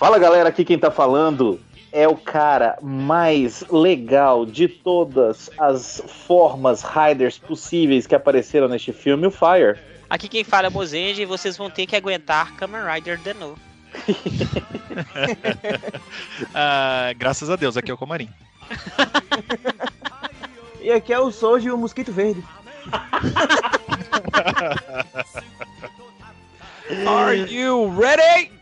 Fala galera, aqui quem tá falando é o cara mais legal de todas as formas Riders possíveis que apareceram neste filme, o Fire. Aqui quem fala é Mozenge e vocês vão ter que aguentar Kamen Rider de novo. Ah, graças a Deus, aqui é o Comarim. E aqui é o Soji e o Mosquito Verde. Are you ready?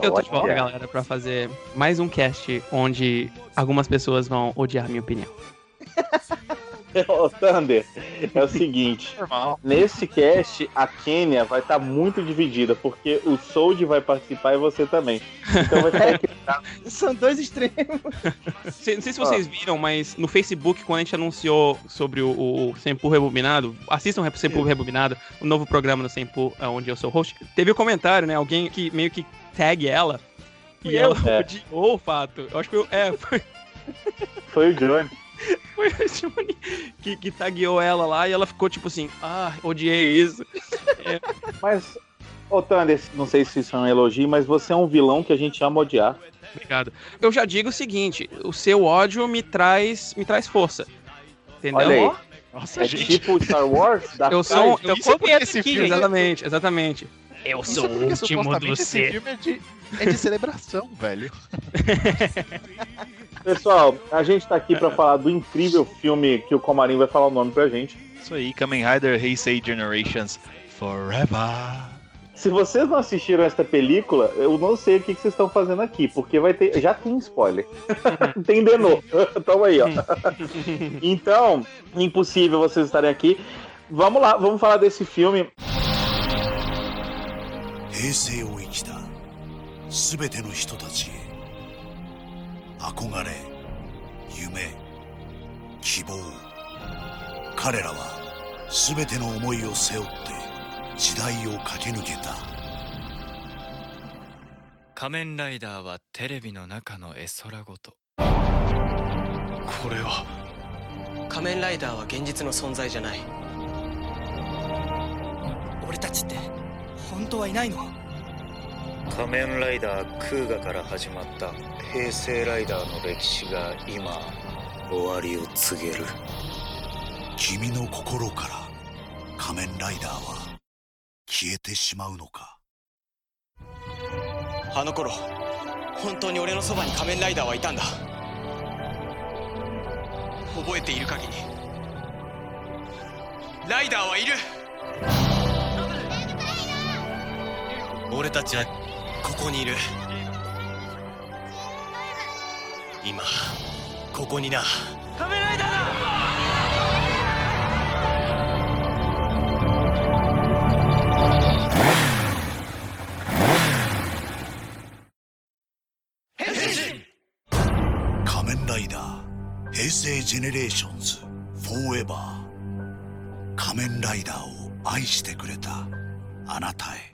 Eu tô de volta, galera, pra fazer mais um cast onde algumas pessoas vão odiar minha opinião. Ô, Thunder, é o seguinte. Normal. Nesse cast, a Kênia vai estar muito dividida, porque o Sold vai participar e você também. Então vai ter que São dois extremos. Não sei se vocês viram, mas no Facebook, quando a gente anunciou sobre o, o, o Rebobinado, assistam o Sempu Rebobinado, o novo programa do Sempu, é, onde eu sou host, teve um comentário, né? Alguém que meio que tag ela. E Fui ela eu. É. odiou o fato. Eu acho que eu, é, foi, Foi o Johnny. foi o Johnny que, que tagueou ela lá e ela ficou tipo assim, ah, odiei isso. Mas, ô Thunder, não sei se isso é um elogio, mas você é um vilão que a gente ama odiar. Obrigado. Eu já digo o seguinte, o seu ódio me traz, me traz força. Entendeu? Olha aí. Nossa, É gente. tipo Star Wars? da Eu sou, eu Isso porque sou esse aqui, filme- exatamente, exatamente. Eu Isso sou o último do ser. filme é de, é de celebração, velho. Pessoal, a gente tá aqui pra falar do incrível filme que o Comarim vai falar o nome pra gente. Isso aí, Kamen Rider Heisei Generations Forever. Se vocês não assistiram esta película, eu não sei o que que vocês estão fazendo aqui, porque vai ter. Já tem spoiler. tem de novo. Toma aí, ó. então, impossível vocês estarem aqui. Vamos lá, vamos falar desse filme. 平成を生きた全ての人たちへ憧れ夢希望彼らは全ての思いを背負って時代を駆け抜けた。仮面ライダーはテレビの中の絵空ごと。これは。仮面ライダーは現実の存在じゃない。俺たちって本当はいないの？仮面ライダークーガから始まった平成ライダーの歴史が今終わりを告げる。君の心から仮面ライダーは消えてしまうのか？あの頃本当に俺のそばに仮面ライダーはいたんだ。覚えている限りライダーはいる俺たちはここにいる。今ここにな。仮面ライダーだ！仮面ライダー平成ジェネレーションズフォーエバー。仮面ライダーを愛してくれた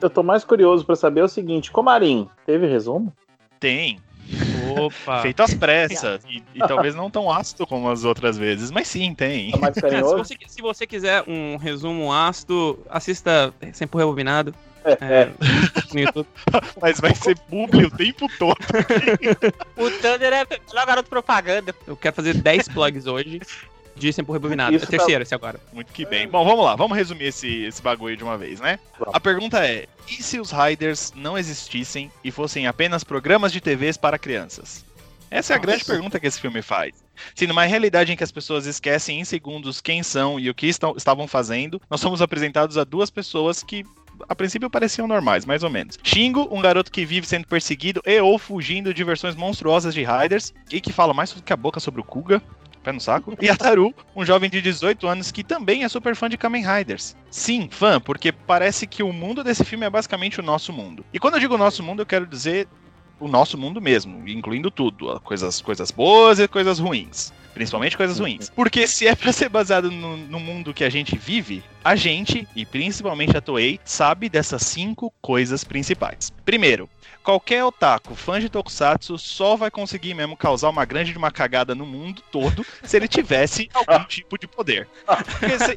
Eu tô mais curioso pra saber o seguinte: Comarim, teve resumo? Tem. Opa. Feito às pressas. E, e talvez não tão ácido como as outras vezes, mas sim, tem. Tá mais se, carinhoso? você, se você quiser um resumo ácido, assista Sempre Rebobinado É, é, no YouTube. Mas vai ser publi o tempo todo. O Thunder é só garoto propaganda. Eu quero fazer 10 plugs hoje de Sempre Rebobinado. Isso é tá- terceiro esse agora. Muito que bem. Bom, vamos lá, vamos resumir esse, esse bagulho de uma vez, né? Vamos. A pergunta é: e se os Riders não existissem e fossem apenas programas de TVs para crianças? Essa é a grande pergunta que esse filme faz. Se numa realidade em que as pessoas esquecem em segundos quem são e o que estão, estavam fazendo, nós somos apresentados a duas pessoas que a princípio pareciam normais, mais ou menos. Shingo, um garoto que vive sendo perseguido e ou fugindo de versões monstruosas de Riders e que fala mais do que a boca sobre o Kuga. Pé no saco. E a Taru, um jovem de 18 anos que também é super fã de Kamen Riders. Sim, fã, porque parece que o mundo desse filme é basicamente o nosso mundo. E quando eu digo nosso mundo, eu quero dizer o nosso mundo mesmo, incluindo tudo, coisas, coisas boas e coisas ruins. Principalmente coisas ruins. Porque se é pra ser baseado no, no mundo que a gente vive, a gente, e principalmente a Toei, sabe dessas cinco coisas principais. Primeiro, qualquer otaku fã de Tokusatsu só vai conseguir mesmo causar uma grande de uma cagada no mundo todo se ele tivesse algum tipo de poder. Se-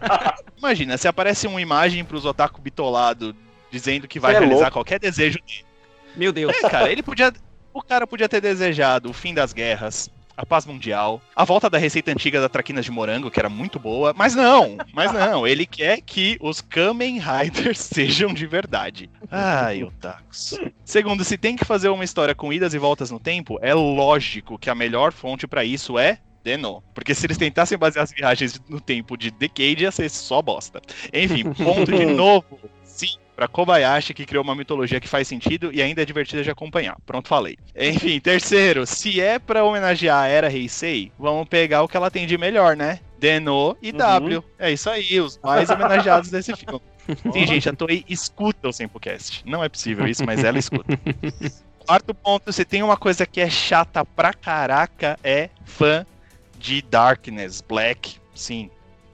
imagina, se aparece uma imagem pros otaku bitolado dizendo que vai é realizar louco. qualquer desejo Meu Deus. é, cara, ele podia. O cara podia ter desejado o fim das guerras, a paz mundial, a volta da receita antiga da traquinas de morango, que era muito boa, mas não, mas não, ele quer que os Kamen Riders sejam de verdade. Ai, otakus. Segundo, se tem que fazer uma história com idas e voltas no tempo, é lógico que a melhor fonte pra isso é Deno. Porque se eles tentassem basear as viagens no tempo de Decade, ia ser só bosta. Enfim, ponto de novo. Sim, pra Kobayashi, que criou uma mitologia que faz sentido e ainda é divertida de acompanhar. Pronto, falei. Enfim, terceiro, se é pra homenagear a Era Heisei, vamos pegar o que ela tem de melhor, né? Deno e W. É isso aí, os mais homenageados desse filme. Sim, gente, a Toei escuta o Sempocast. Não é possível isso, mas ela escuta. Quarto ponto, se tem uma coisa que é chata pra caraca, é fã de Darkness, Black, sim.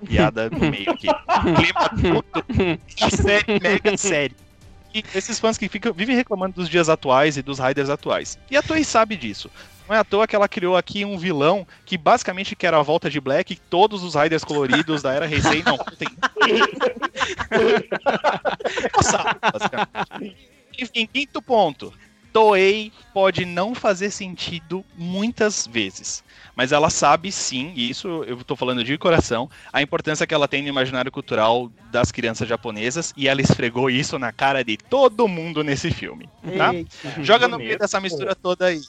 Piada no meio aqui. Clima tudo. A série mega série. E esses fãs que ficam, vivem reclamando dos dias atuais e dos Riders atuais. E a Toei sabe disso. Não é à toa que ela criou aqui um vilão que basicamente quer a volta de Black e todos os Riders coloridos da era Heisei não tem. Nossa, basicamente. Enfim, quinto ponto. Toei pode não fazer sentido muitas vezes, mas ela sabe sim, e isso eu tô falando de coração, a importância que ela tem no imaginário cultural das crianças japonesas, e ela esfregou isso na cara de todo mundo nesse filme, tá? Eita. Joga no meio dessa mistura toda aí.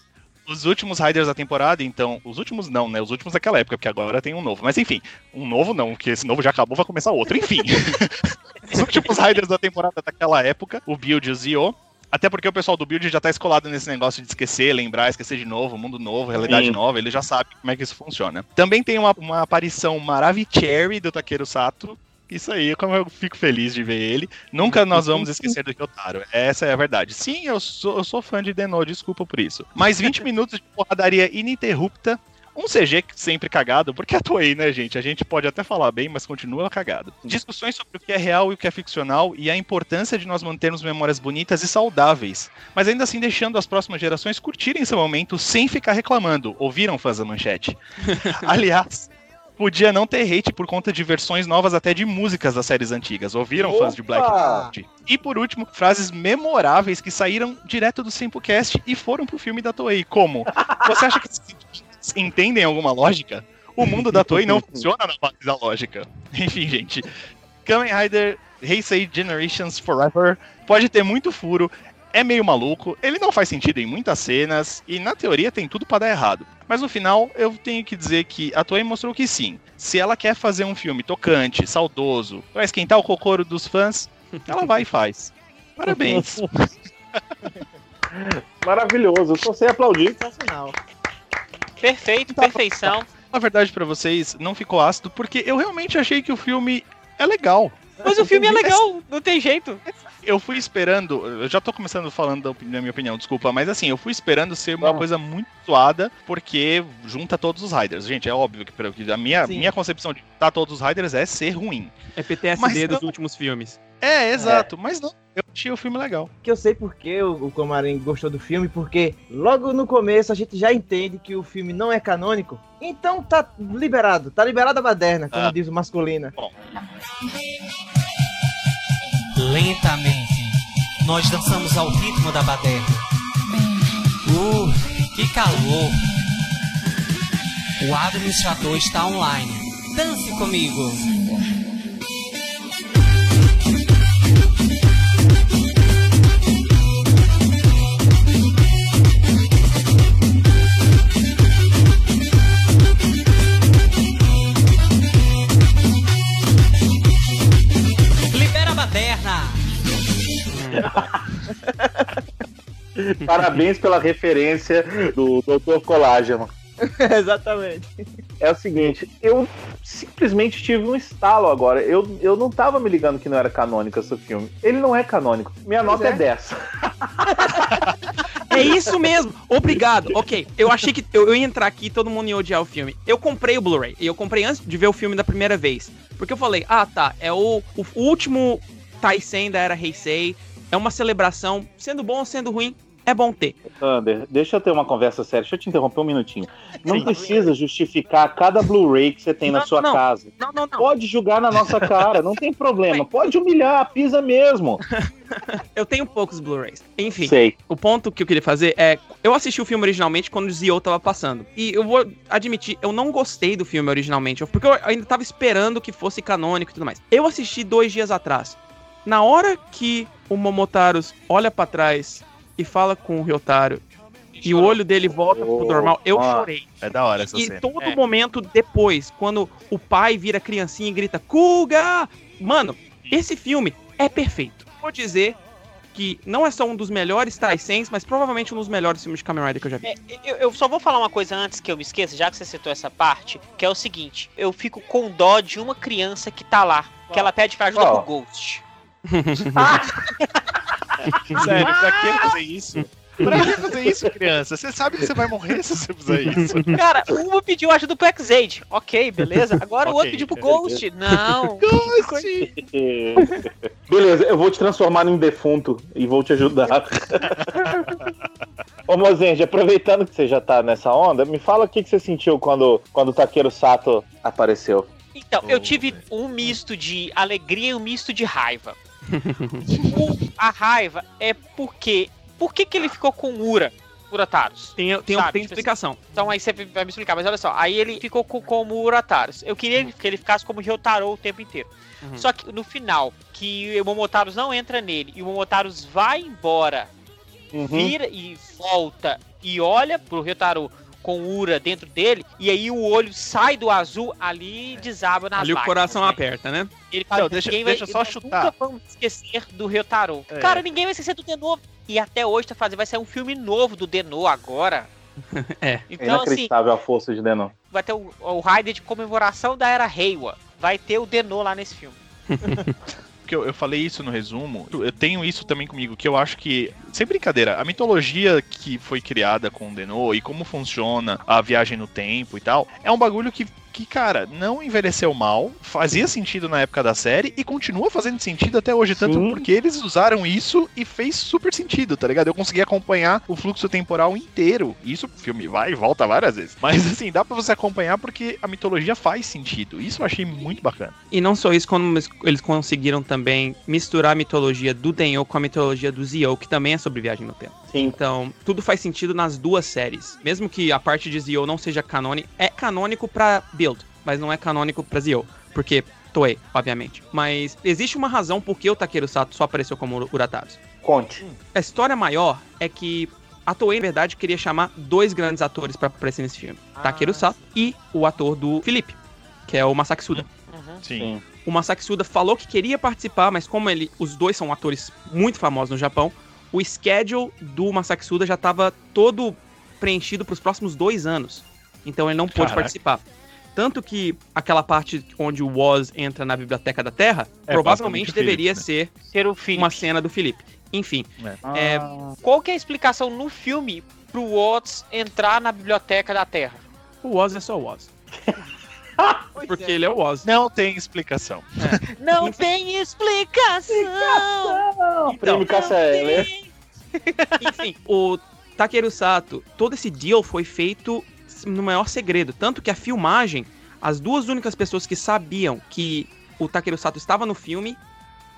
Os últimos Riders da temporada, então. Os últimos não, né? Os últimos daquela época, porque agora tem um novo. Mas enfim, um novo não, porque esse novo já acabou, vai começar outro. Enfim. Os últimos Riders da temporada daquela época, o Build e o Zio. Até porque o pessoal do Build já tá escolado nesse negócio de esquecer, lembrar, esquecer de novo, mundo novo, realidade Sim. nova, ele já sabe como é que isso funciona. Também tem uma, uma aparição Maravicherry do Takeru Sato. Isso aí, como eu fico feliz de ver ele. Nunca nós vamos esquecer do Kyotaro. Essa é a verdade. Sim, eu sou, eu sou fã de Deno, desculpa por isso. Mais 20 minutos de porradaria ininterrupta. Um CG sempre cagado, porque é Toei, né, gente? A gente pode até falar bem, mas continua cagado. Discussões sobre o que é real e o que é ficcional e a importância de nós mantermos memórias bonitas e saudáveis, mas ainda assim deixando as próximas gerações curtirem seu momento sem ficar reclamando. Ouviram, fãs da manchete? Aliás, podia não ter hate por conta de versões novas até de músicas das séries antigas. Ouviram, fãs de Black Opa! Cloud? E por último, frases memoráveis que saíram direto do Simplecast e foram pro filme da Toei, como Você acha que entendem alguma lógica? O mundo da Toei não funciona na base da lógica. Enfim, gente. Kamen Rider Heisei Generations Forever pode ter muito furo, é meio maluco, ele não faz sentido em muitas cenas e na teoria tem tudo pra dar errado. Mas no final eu tenho que dizer que a Toei mostrou que sim. Se ela quer fazer um filme tocante, saudoso, pra esquentar o cocoro dos fãs, ela vai e faz. Parabéns. Maravilhoso, só sei aplaudir. Sensacional. Perfeito, perfeição. Na verdade, pra vocês, não ficou ácido porque eu realmente achei que o filme é legal. Mas o filme é legal, não tem jeito. Eu fui esperando, eu já tô começando falando da, opini- da minha opinião, desculpa, mas assim, eu fui esperando ser uma Vamos. coisa muito suada, porque junta todos os Riders. Gente, é óbvio que, a minha, Sim. minha concepção de juntar todos os Riders é ser ruim. É PTSD Mas dos não- últimos filmes. É, exato, mas não, eu achei o filme legal. Que eu sei porque o, o Comarim gostou do filme, porque logo no começo a gente já entende que o filme não é canônico. Então tá liberado, tá liberada a baderna, como Ah. diz o masculina. Lentamente, nós dançamos ao ritmo da baderna. Uh, que calor! O administrador está online. Dance comigo! Parabéns pela referência do Dr. Colágeno. Exatamente. É o seguinte, eu simplesmente tive um estalo agora. Eu, eu não tava me ligando que não era canônico esse filme. Ele não é canônico. Minha Pois nota é. é. 10. É isso mesmo. Obrigado. Ok, eu achei que eu, eu ia entrar aqui e todo mundo ia odiar o filme. Eu comprei o Blu-ray. E eu comprei antes de ver o filme da primeira vez. Porque eu falei, ah tá, é o, o último Taisen da era Heisei. É uma celebração, sendo bom ou sendo ruim, é bom ter. Sander, deixa eu ter uma conversa séria. Deixa eu te interromper um minutinho. Não precisa justificar cada Blu-ray que você tem na Não, sua não. casa. Não, não, não. Pode julgar na nossa cara, não tem problema. Pode humilhar, pisa mesmo. Eu tenho poucos Blu-rays. Enfim. Sei. O ponto que eu queria fazer é. Eu assisti o filme originalmente quando o Zio tava passando. E eu vou admitir, eu não gostei do filme originalmente. Porque eu ainda tava esperando que fosse canônico e tudo mais. Eu assisti dois dias atrás. Na hora que o Momotaros olha pra trás e fala com o Ryotaro. E o olho dele volta pro normal, eu chorei. É da hora essa E cena. todo É. momento depois, quando o pai vira criancinha e grita Kuga! Mano, esse filme é perfeito. Vou dizer que não é só um dos melhores Taisens, mas provavelmente um dos melhores filmes de Kamen Rider que eu já vi. É, eu, eu só vou falar uma coisa antes que eu me esqueça, já que você citou essa parte, que é o seguinte: eu fico com dó de uma criança que tá lá, que ela pede pra ajuda Qual? pro Ghost. Sério, pra que fazer isso? Pra que fazer isso, criança? Você sabe que você vai morrer se você fizer isso. Cara, uma pediu ajuda pro X-Aid. Ok, beleza. Agora o outro pediu pro. Ghost. Não. Beleza, eu vou te transformar num defunto e vou te ajudar. Ô Mozende, aproveitando que você já tá nessa onda, me fala o que, que você sentiu quando, quando o Takeru Sato apareceu. Então, eu tive um misto de alegria e um misto de raiva. O- a raiva é porque. Por que, que ele ficou com Ura, Urataros? Tem, tem, Sabe, tem tipo explicação. Então aí você vai me explicar, mas olha só, aí ele ficou com, como Urataros. Eu queria que ele ficasse como Ryotaro o tempo inteiro. Uhum. Só que no final, que o Momotaros não entra nele e o Momotaros vai embora, Uhum. vira e volta e olha pro Ryotaro com Ura dentro dele, e aí o olho sai do azul, ali desaba nas Ali o coração né? aperta, né? Ele fala, Não, deixa- ninguém deixa eu vai, só chutar. Nunca vamos esquecer do Ryotaro. É. Cara, ninguém vai esquecer do Deno. E até hoje tá fazendo, vai sair um filme novo do Deno agora. É. É Então, assim, inacreditável a força de Denon. vai ter o, o Raider de comemoração da era Reiwa. Vai ter o Deno lá nesse filme. que eu, eu falei isso no resumo, eu tenho isso também comigo, que eu acho que, sem brincadeira, a mitologia que foi criada com o Denô e como funciona a viagem no tempo e tal, é um bagulho que, que, cara, não envelheceu mal, fazia sentido na época da série e continua fazendo sentido até hoje, tanto Sim. porque eles usaram isso e fez super sentido, tá ligado? Eu consegui acompanhar o fluxo temporal inteiro. Isso o filme vai e volta várias vezes. Mas assim, dá pra você acompanhar porque a mitologia faz sentido. Isso eu achei muito bacana. E não só isso, como eles- conseguiram também misturar a mitologia do Denyo com a mitologia do Zio, que também é sobre viagem no tempo. Sim. Então, tudo faz sentido nas duas séries. Mesmo que a parte de Zio não seja canônico, é canônico pra Build, mas não é canônico pra Zio, porque Toei, obviamente. Mas existe uma razão por que o Takeru Sato só apareceu como Urataros. Conte. A história maior é que a Toei, na verdade, queria chamar dois grandes atores pra aparecer nesse filme. Takeru Sato e o ator do Felipe, que é o Masaki Suda. Uhum. Sim. O Masaki Suda falou que queria participar, mas como ele, os dois são atores muito famosos no Japão, o schedule do Masaki Suda já estava todo preenchido para os próximos dois anos. Então ele não pôde Caraca. participar. Tanto que aquela parte onde o Woz entra na Biblioteca da Terra, É, provavelmente deveria Felipe, ser Ser uma cena do Felipe. Enfim, É, Ah, Qual que é a explicação no filme pro Watts entrar na biblioteca da Terra? o Woz é só o Woz. Porque ele é o Woz. Não tem explicação. Não tem explicação! prêmio Cássia Eller. Enfim, o Takeru Sato, todo esse deal foi feito no maior segredo. Tanto que a filmagem, as duas únicas pessoas que sabiam que o Takeru Sato estava no filme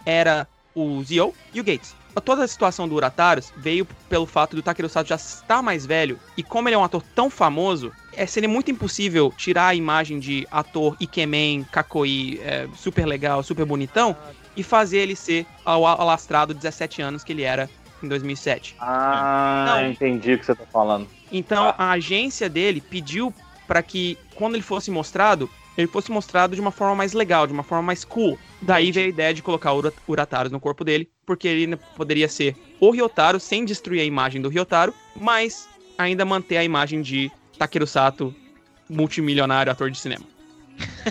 era o Zio e o Gates. Toda a situação do Urataros veio pelo fato do Takeru Sato já estar mais velho e como ele é um ator tão famoso, é, seria muito impossível tirar a imagem de ator Ikemen, Kakoi, é, super legal, super bonitão e fazer ele ser ao alastrado 17 anos que ele era em 2007. Ah, Não. entendi o que você tá falando. Então a agência dele pediu para que quando ele fosse mostrado, ele fosse mostrado de uma forma mais legal, de uma forma mais cool. Daí veio a ideia de colocar o Ura- Urataros no corpo dele, porque ele ainda poderia ser o Ryotaro sem destruir a imagem do Ryotaro, mas ainda manter a imagem de Takeru Sato, multimilionário ator de cinema.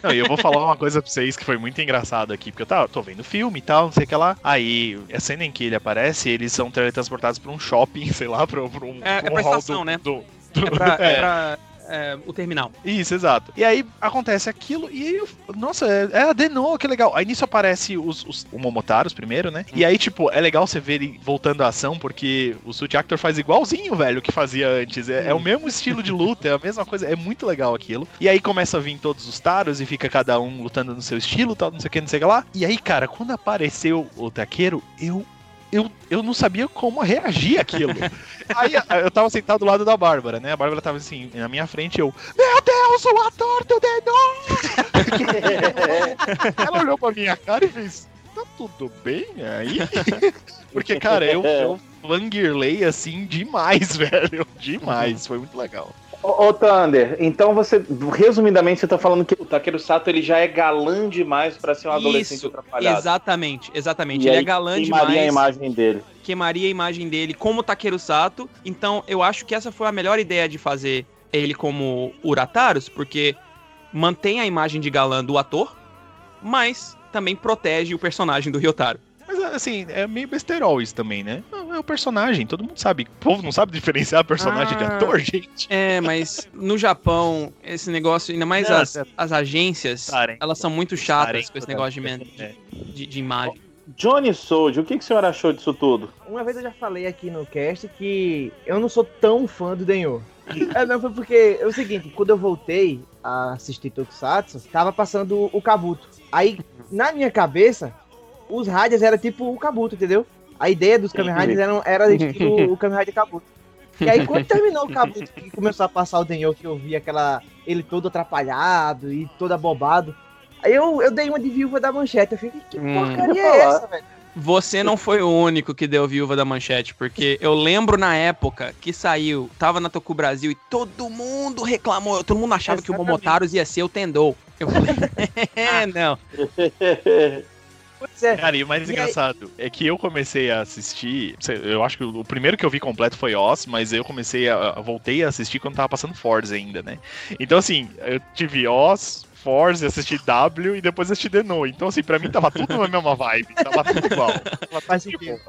Não, e eu vou falar uma coisa pra vocês que foi muito engraçado aqui, porque eu tava, tô vendo filme e tal, não sei o que lá. Aí, a cena em que ele aparece, eles são teletransportados pra um shopping, sei lá, pra, pra um, É- é um pra hall estação, do, né? do- do- É pra, é é, pra- é, o terminal. Isso, exato. E aí acontece aquilo, e nossa, é, é a Denon, que legal. Aí nisso aparece os, os o Momotaros primeiro, né? E aí, tipo, é legal você ver ele voltando à ação, porque o Suit Actor faz igualzinho, velho, que fazia antes. É, é o mesmo estilo de luta, é a mesma coisa, é muito legal aquilo. E aí começa a vir todos os taros e fica cada um lutando no seu estilo, tal, não sei o que, não sei o que lá. E aí, cara, quando apareceu o taqueiro, eu. Eu, eu não sabia como reagir àquilo. Aí eu tava sentado do lado da Bárbara, né? A Bárbara tava assim, na minha frente, eu. Meu Deus, o ator do Denon! Ela olhou pra minha cara e fez. Tá tudo bem aí? Porque, cara, eu, eu fangirlei assim demais, velho. Demais. Foi muito legal. Ô, ô, Thunder, então você, resumidamente, você tá falando que o Takeru Sato ele já é galã demais pra ser um adolescente Isso, atrapalhado. Exatamente, exatamente. E ele aí é galã queimaria demais. a imagem dele. queimaria a imagem dele como Takeru Sato. Então, eu acho que essa foi a melhor ideia de fazer ele como Urataros, porque mantém a imagem de galã do ator, mas também protege o personagem do Ryotaro. Mas assim, é meio besterol isso também, né? Não, é o personagem, todo mundo sabe. O povo não sabe diferenciar personagem de Ah. ator, gente. É, mas no Japão, esse negócio, ainda mais Não, as, é- as agências, elas são muito chatas com esse negócio de, É. de, de imagem. Johnny Sold, o que, que o senhor achou disso tudo? Uma vez eu já falei aqui no cast que eu não sou tão fã do Denho. é, não, foi porque é o seguinte, quando eu voltei a assistir Tokusatsu, tava passando o Kabuto. Aí, na minha cabeça, os Riders era tipo o Kabuto, entendeu? A ideia dos Kamen Riders era, era tipo o Kamen Rider Kabuto. E aí, quando terminou o Kabuto, que começou a passar o Denyo, que eu vi aquela. ele todo atrapalhado e todo abobado. Aí eu, eu dei uma de viúva da manchete. Eu fiquei, que Hum. porcaria é essa, velho? Você não foi o único que deu viúva da manchete, porque eu lembro na época que saiu, tava na Toku Brasil e todo mundo reclamou, todo mundo achava que o Exatamente. Momotaros ia ser o Tendou. Eu falei, é, não. Pois é. Cara, e o mais E aí- engraçado é que eu comecei a assistir. Eu acho que o primeiro que eu vi completo foi Oz, mas eu comecei a. voltei a assistir quando tava passando Forza ainda, né? Então, assim, eu tive Oz, Forza, assisti W e depois assisti Deno. Então, assim, pra mim tava tudo na mesma vibe. Tava tudo igual. Tava Faz de sentido.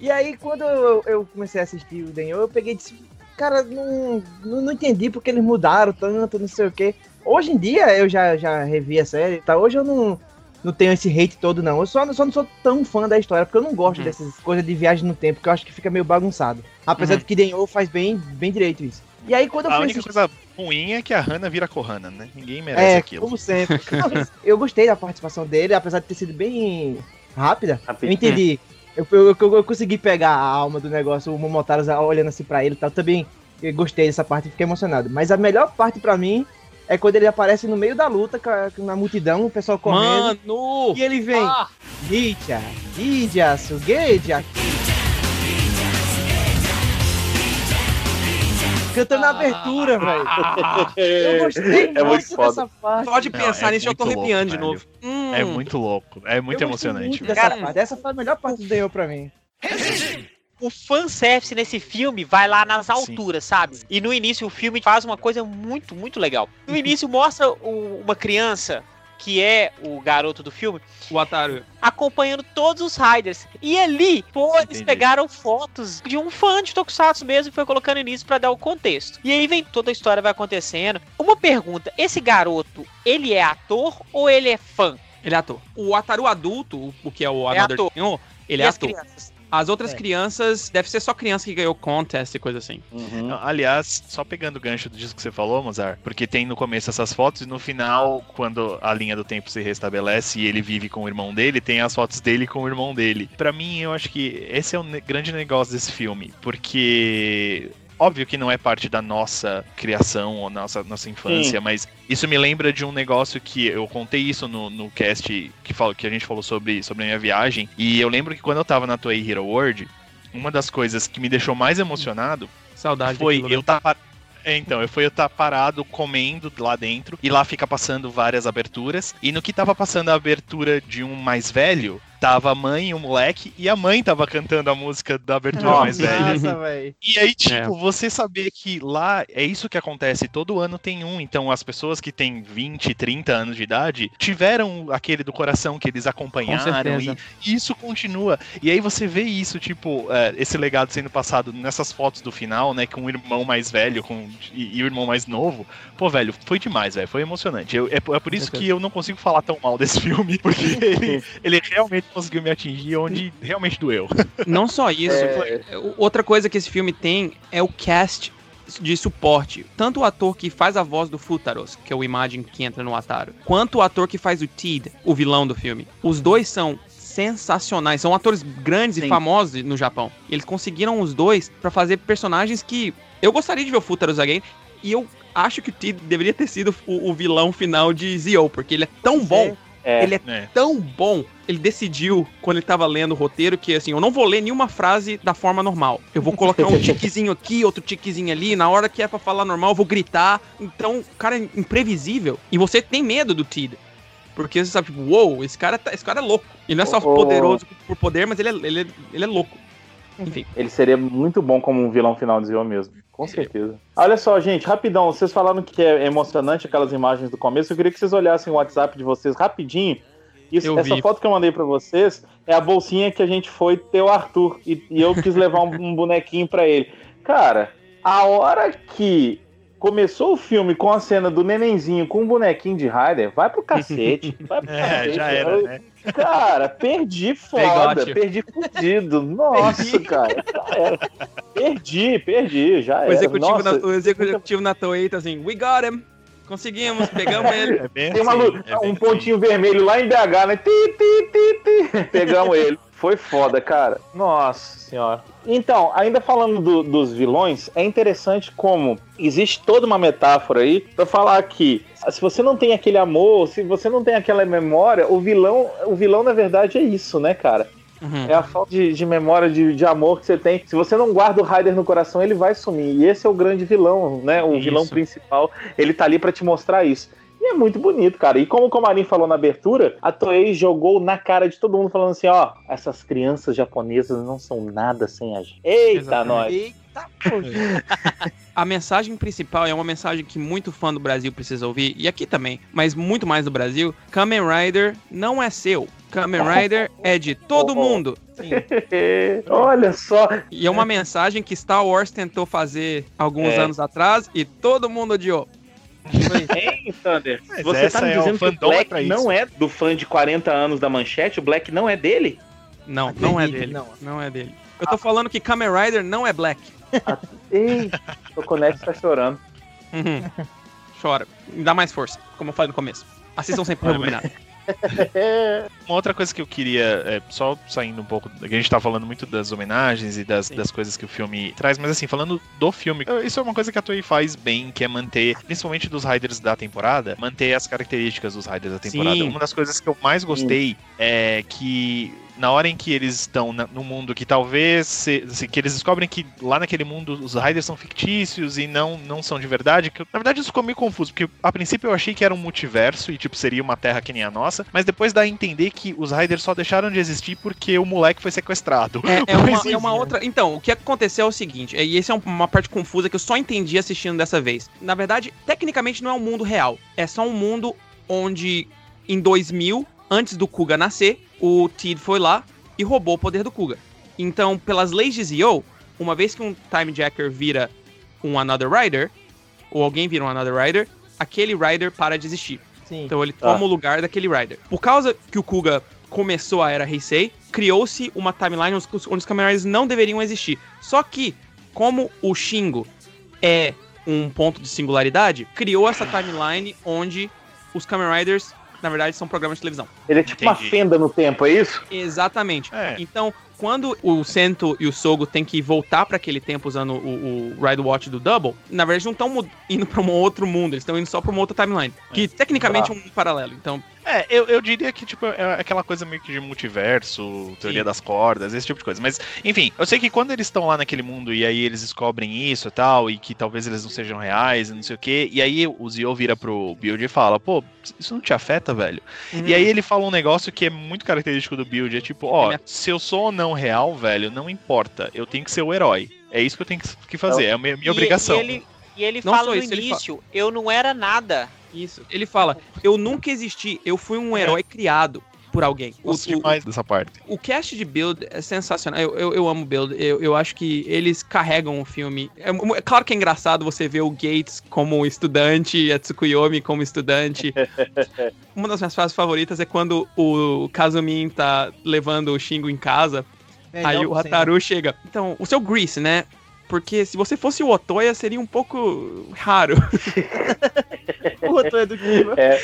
E aí, quando eu, eu comecei a assistir o Denyo, eu peguei e disse, cara, não, não, não entendi porque eles mudaram tanto, não sei o quê. Hoje em dia, eu já, já revi a série, tá? Hoje eu não, não tenho esse hate todo, não. Eu só, só não sou tão fã da história, porque eu não gosto Uhum. dessas coisas de viagem no tempo, que eu acho que fica meio bagunçado. Apesar Uhum. de que Denyo faz bem, bem direito isso. E aí, quando eu A fui única assistir... coisa ruim é que a Hannah vira Kohana, né? Ninguém merece É, aquilo. como sempre. Não, eu gostei da participação dele, apesar de ter sido bem rápida. Eu Rapidinho. entendi. Eu, eu, eu- eu consegui pegar a alma do negócio, o Momotaro olhando assim pra ele e tal. Também eu gostei dessa parte, fiquei emocionado. Mas a melhor parte pra mim é quando ele aparece no meio da luta, na multidão, o pessoal correndo. Mano! E ele vem. Ah, Ninja, Ninja, Sugeja. Cantando a abertura, velho. Eu gostei É muito foda. dessa parte. Só de Não, pensar é nisso, eu tô muito arrepiando de novo. Hum. É muito louco. É muito Eu emocionante. muito dessa Cara, parte. Essa foi a melhor parte do Denyo pra mim. O fanservice nesse filme vai lá nas alturas, sabe? E no início o filme faz uma coisa muito, muito legal. No início mostra o- uma criança, que é o garoto do filme, O Ataru. acompanhando todos os Riders. E ali, pô, eles Entendi. pegaram fotos de um fã de Tokusatsu mesmo e foi colocando nisso pra dar o contexto. E aí vem toda a história vai acontecendo. Uma pergunta, esse garoto, ele é ator ou ele é fã? Ele é ator. O Ataru adulto, o- que é o É Another ator. Tenho, ele E é ator. crianças? As outras É. crianças, deve ser só criança que ganhou contest e coisa assim. Uhum. Aliás, só pegando o gancho disso que você falou, Mozart, porque tem no começo essas fotos e no final, quando a linha do tempo se restabelece e ele vive com o irmão dele, tem as fotos dele com o irmão dele. Pra mim, eu acho que esse é o ne- grande negócio desse filme, porque óbvio que não é parte da nossa criação ou nossa, nossa infância, mas isso me lembra de um negócio que eu contei isso no, no cast que, falo, que a gente falou sobre, sobre a minha viagem, e eu lembro que quando eu tava na Toei Hero World, uma das coisas que me deixou mais emocionado Saudade foi daquilo, né? eu tá par- É, então, eu fui eu estar parado comendo lá dentro e lá fica passando várias aberturas. E no que tava passando a abertura de um mais velho, tava a mãe e o moleque, e a mãe tava cantando a música da abertura Nossa. mais velha. Nossa, velho. E aí, tipo, É. você saber que lá é isso que acontece, todo ano tem um, então as pessoas que têm 20, 30 anos de idade tiveram aquele do coração que eles acompanharam e, e isso continua. E aí você vê isso, tipo, é, esse legado sendo passado nessas fotos do final, né, com o irmão mais velho com, e, e o irmão mais novo. Pô, velho, foi demais, velho, foi emocionante. Eu- é, é por isso que eu não consigo falar tão mal desse filme, porque ele, ele realmente conseguiu me atingir onde realmente doeu. Não só isso, É. outra coisa que esse filme tem é o cast de suporte. Tanto o ator que faz a voz do Futaros, que é o Imagine que entra no Ataro, quanto o ator que faz o Tid, o vilão do filme. Os dois são sensacionais, são atores grandes Sim. e famosos no Japão. Eles conseguiram os dois pra fazer personagens que eu gostaria de ver o Futaros again e eu acho que o Tid deveria ter sido o, o vilão final de Zio, porque ele é tão bom É. ele é É. tão bom. Ele decidiu, quando ele tava lendo o roteiro, que assim, eu não vou ler nenhuma frase da forma normal. Eu vou colocar um tiquezinho aqui, outro tiquezinho ali. Na hora que é pra falar normal, eu vou gritar. Então, o cara é imprevisível. E você tem medo do Tid. Porque você sabe, tipo, uou, esse cara, tá- esse cara é louco. Ele não é só Oh. poderoso por poder, mas ele é, ele é, ele é louco. Enfim. Ele seria muito bom como um vilão final de Zio mesmo. Com certeza. Olha só, gente, rapidão. Vocês falaram que é emocionante aquelas imagens do começo. Eu queria que vocês olhassem o WhatsApp de vocês rapidinho. Isso, Eu essa vi. foto que eu mandei pra vocês é a bolsinha que a gente foi ter o Arthur. E, e eu quis levar um, um bonequinho pra ele. Cara, a hora que começou o filme com a cena do nenenzinho com um bonequinho de Raider, vai pro cacete. Vai pro É, cacete. já era, né? Cara, perdi foda, Pegote. perdi fudido. Nossa, cara, já era. Perdi, perdi, já O era. executivo, Nossa, na, o executivo na Toei tá assim, we got him. Conseguimos, pegamos ele. É bem Tem uma assim, lu- é bem um pontinho vermelho lá em BH, né? Ti, ti, ti, ti. Pegamos ele. Foi foda, cara. Nossa senhora. Então, ainda falando do- dos vilões, é interessante como existe toda uma metáfora aí pra falar que se você não tem aquele amor, se você não tem aquela memória, o vilão, o vilão na verdade é isso, né, cara? Uhum. É a falta de, de memória, de, de amor que você tem. Se você não guarda o Raider no coração, ele vai sumir. E esse é o grande vilão, né? O Isso. vilão principal. Ele tá ali pra te mostrar isso. E é muito bonito, cara. E como o Comarim falou na abertura, a Toei jogou na cara de todo mundo, falando assim: ó, essas crianças japonesas não são nada sem a gente. Eita, Exatamente. nós. Poxa. A mensagem principal é uma mensagem que muito fã do Brasil precisa ouvir, e aqui também, mas muito mais do Brasil. Kamen Rider não é seu. Kamen Rider é de todo mundo. Olha só. E é uma mensagem que Star Wars tentou fazer alguns É. anos atrás e todo mundo odiou. Hein, Thunder? Mas Você tá me é dizendo que o é Black não é do fã de 40 anos da manchete? O Black não é dele? Não, não é dele. não. Não é dele. Eu tô falando que Kamen Rider não é black. Ei, o Conect tá chorando. Uhum. Chora. Me dá mais força, como eu falei no começo. Assistam sempre rebobinado. Uma outra coisa que eu queria, é, só saindo um pouco, a gente tá falando muito das homenagens e das, das coisas que o filme traz, mas assim, falando do filme, isso é uma coisa que a Toei faz bem, que é manter, principalmente dos Riders da temporada, manter as características dos Riders da temporada. Sim. Uma das coisas que eu mais gostei é que na hora em que eles estão na- no mundo que talvez se, se- que eles descobrem que lá naquele mundo os Riders são fictícios e não, não são de verdade, que eu- na verdade isso ficou meio confuso, porque a princípio eu achei que era um multiverso e tipo seria uma terra que nem a nossa, mas depois dá a entender que os Riders só deixaram de existir porque o moleque foi sequestrado. É, é uma, é uma outra. Então, o que aconteceu é o seguinte, e essa é um- uma parte confusa que eu só entendi assistindo dessa vez. Na verdade, tecnicamente não é um mundo real. É só um mundo onde, em 2000, antes do Kuga nascer, o Tid foi lá e roubou o poder do Kuga. Então, pelas leis de Zio, uma vez que um Time Jacker vira um Another Rider, ou alguém vira um Another Rider, aquele Rider para de existir. Sim. Então ele toma o lugar daquele Rider. Por causa que o Kuga começou a era Heisei, criou-se uma timeline onde os, onde os Kamen Riders não deveriam existir. Só que, como o Shingo é um ponto de singularidade, criou essa timeline onde os Kamen Riders, na verdade, são programas de televisão. Ele é tipo uma Entendi. fenda no tempo, é isso? Exatamente. É. Então, quando o Sento e o Sogo tem que voltar pra aquele tempo usando o, o Ride Watch do Double, na verdade não estão indo pra um outro mundo, eles estão indo só pra uma outra timeline. Que tecnicamente é um paralelo. Então, É, eu, eu diria que, tipo, é aquela coisa meio que de multiverso, teoria Sim. das cordas, esse tipo de coisa. Mas, enfim, eu sei que quando eles estão lá naquele mundo e aí eles descobrem isso e tal, e que talvez eles não sejam reais e não sei o quê, e aí o Zio vira pro Build e fala, pô, isso não te afeta, velho? E aí ele fala um negócio que é muito característico do Build, é tipo, ó, Ele- se eu sou ou não real, velho, não importa, eu tenho que ser o herói. É isso que eu tenho que- fazer, é a minha, minha E- obrigação. E ele, e ele Não fala no isso, ele fala- início, eu não era nada. Isso. Ele fala: Eu nunca existi, eu fui um herói criado por alguém. O, Gosto o- demais dessa parte. o cast de Build é sensacional. Eu, eu, eu amo Build. Eu, eu acho que eles carregam o filme. É, é claro que é engraçado você ver o Gates como estudante e a Tsukuyomi como estudante. Uma das minhas frases favoritas é quando o Kazumin tá levando o Shingo em casa. Melhor aí o. Hataru chega. Então, o seu Grease, né? Porque se você fosse o Otoya, seria um pouco raro. O Otoya do. É.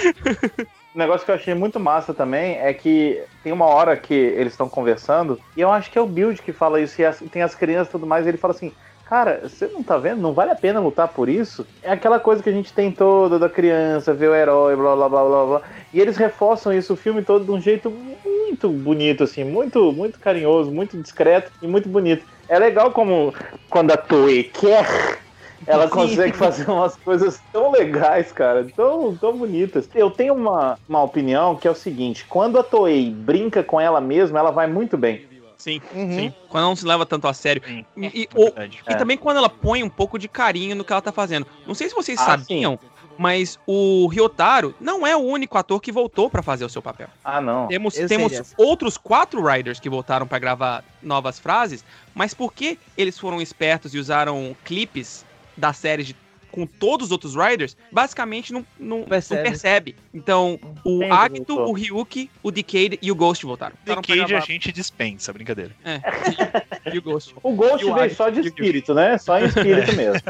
Um negócio que eu achei muito massa também é que tem uma hora que eles estão conversando, e eu acho que é o Build que fala isso, e as- tem as crianças e tudo mais, e ele fala assim. Cara, você não tá vendo? Não vale a pena lutar por isso? É aquela coisa que a gente tem toda da criança, ver o herói, blá blá blá blá blá. E eles reforçam isso o filme todo de um jeito muito bonito, assim, muito, muito carinhoso, muito discreto e muito bonito. É legal como quando a Toei quer, ela Sim. consegue fazer umas coisas tão legais, cara, tão, tão bonitas. Eu tenho uma, uma opinião que é o seguinte: quando a Toei brinca com ela mesma, ela vai muito bem. Sim, Uhum. sim. Quando ela não se leva tanto a sério. Sim, E, é ou- e É. também quando ela põe um pouco de carinho no que ela tá fazendo. Não sei se vocês Ah, sabiam, mas o Ryotaro não é o único ator que voltou pra fazer o seu papel. Ah, não. Temos, Eu temos outros quatro writers que voltaram pra gravar novas frases, mas porque eles foram espertos e usaram clipes da série de- com todos os outros writers, basicamente não, não, não percebe. Percebe. Então, o Acto, voltou? o Ryuki, o Decade e o Ghost voltaram. Pra Decade a gente dispensa, brincadeira. E o Ghost. O Ghost E o veio só de e o espírito, né? Só em espírito mesmo.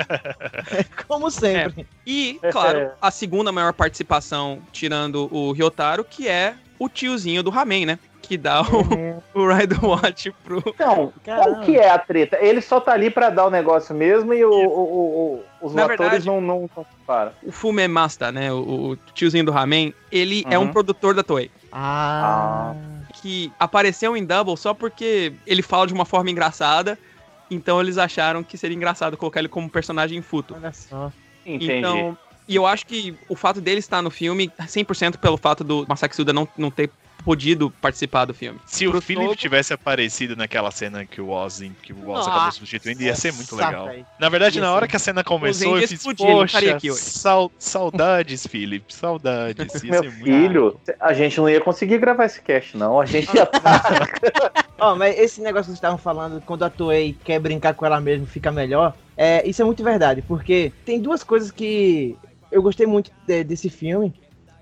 Como sempre. E, claro, a segunda maior participação, tirando o Ryotaro, que é o tiozinho do Ramen, né? Que dá o, o Ride Watch pro. Então, Caramba. qual que é a treta? Ele só tá ali pra dar o negócio mesmo e o, o- o- o- os Na atores verdade- não, não participaram. O Fumemasta, né? O, o tiozinho do Ramen, ele é um Uhum. produtor da Toei. Ah. Que apareceu em Double só porque ele fala de uma forma engraçada. Então eles acharam que seria engraçado colocar ele como personagem futo. Olha só. Entendi. Então, e eu acho que o fato dele estar no filme, 100% pelo fato do Masaki Suda não, não ter podido participar do filme. Se o Pro Philip Togo- tivesse aparecido naquela cena que o Oz, que o Oz acabou substituindo, ia ser muito legal. Na verdade, na hora que a cena começou, eu fiz, poxa, aqui hoje." sau- saudades, Philip, saudades. Ia Meu ser muito filho, a gente não ia conseguir gravar esse cast, não. A gente ia tá. Ó, mas esse negócio que vocês estavam falando, quando a Toei quer brincar com ela mesma, fica melhor. É, isso é muito verdade, porque tem duas coisas que eu gostei muito de- desse filme,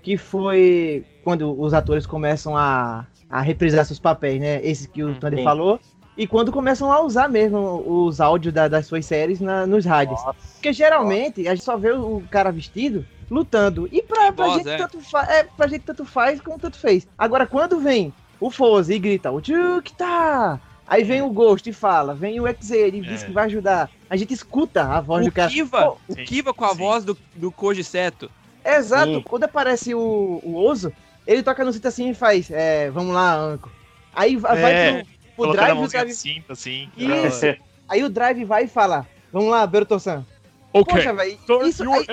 que foi quando os atores começam a, a reprisar seus papéis, né? Esse que o Thunder Sim. falou. E quando começam a usar mesmo os áudios da- das suas séries na- nos rádios. Porque geralmente a gente só vê o cara vestido lutando. E pra, pra, gente, é. tanto fa é, pra gente tanto faz como tanto fez. Agora, quando vem o Foze e grita, o Tchuk tá! Aí vem o Ghost e fala, vem o Xer e diz É. que vai ajudar. A gente escuta a voz O do cara. Kiva, Pô, o Sim, Kiva com a sim. voz do, do Koji Seto. Exato. Sim. Quando aparece o, o Ozo, ele toca no cinto assim e faz, é, vamos lá, Anko. Aí va- vai É, pro, pro Colocando a drive, o drive, cinto, assim. Isso. aí o drive vai e fala, vamos lá, Beruto-san. Poxa, velho, isso aí,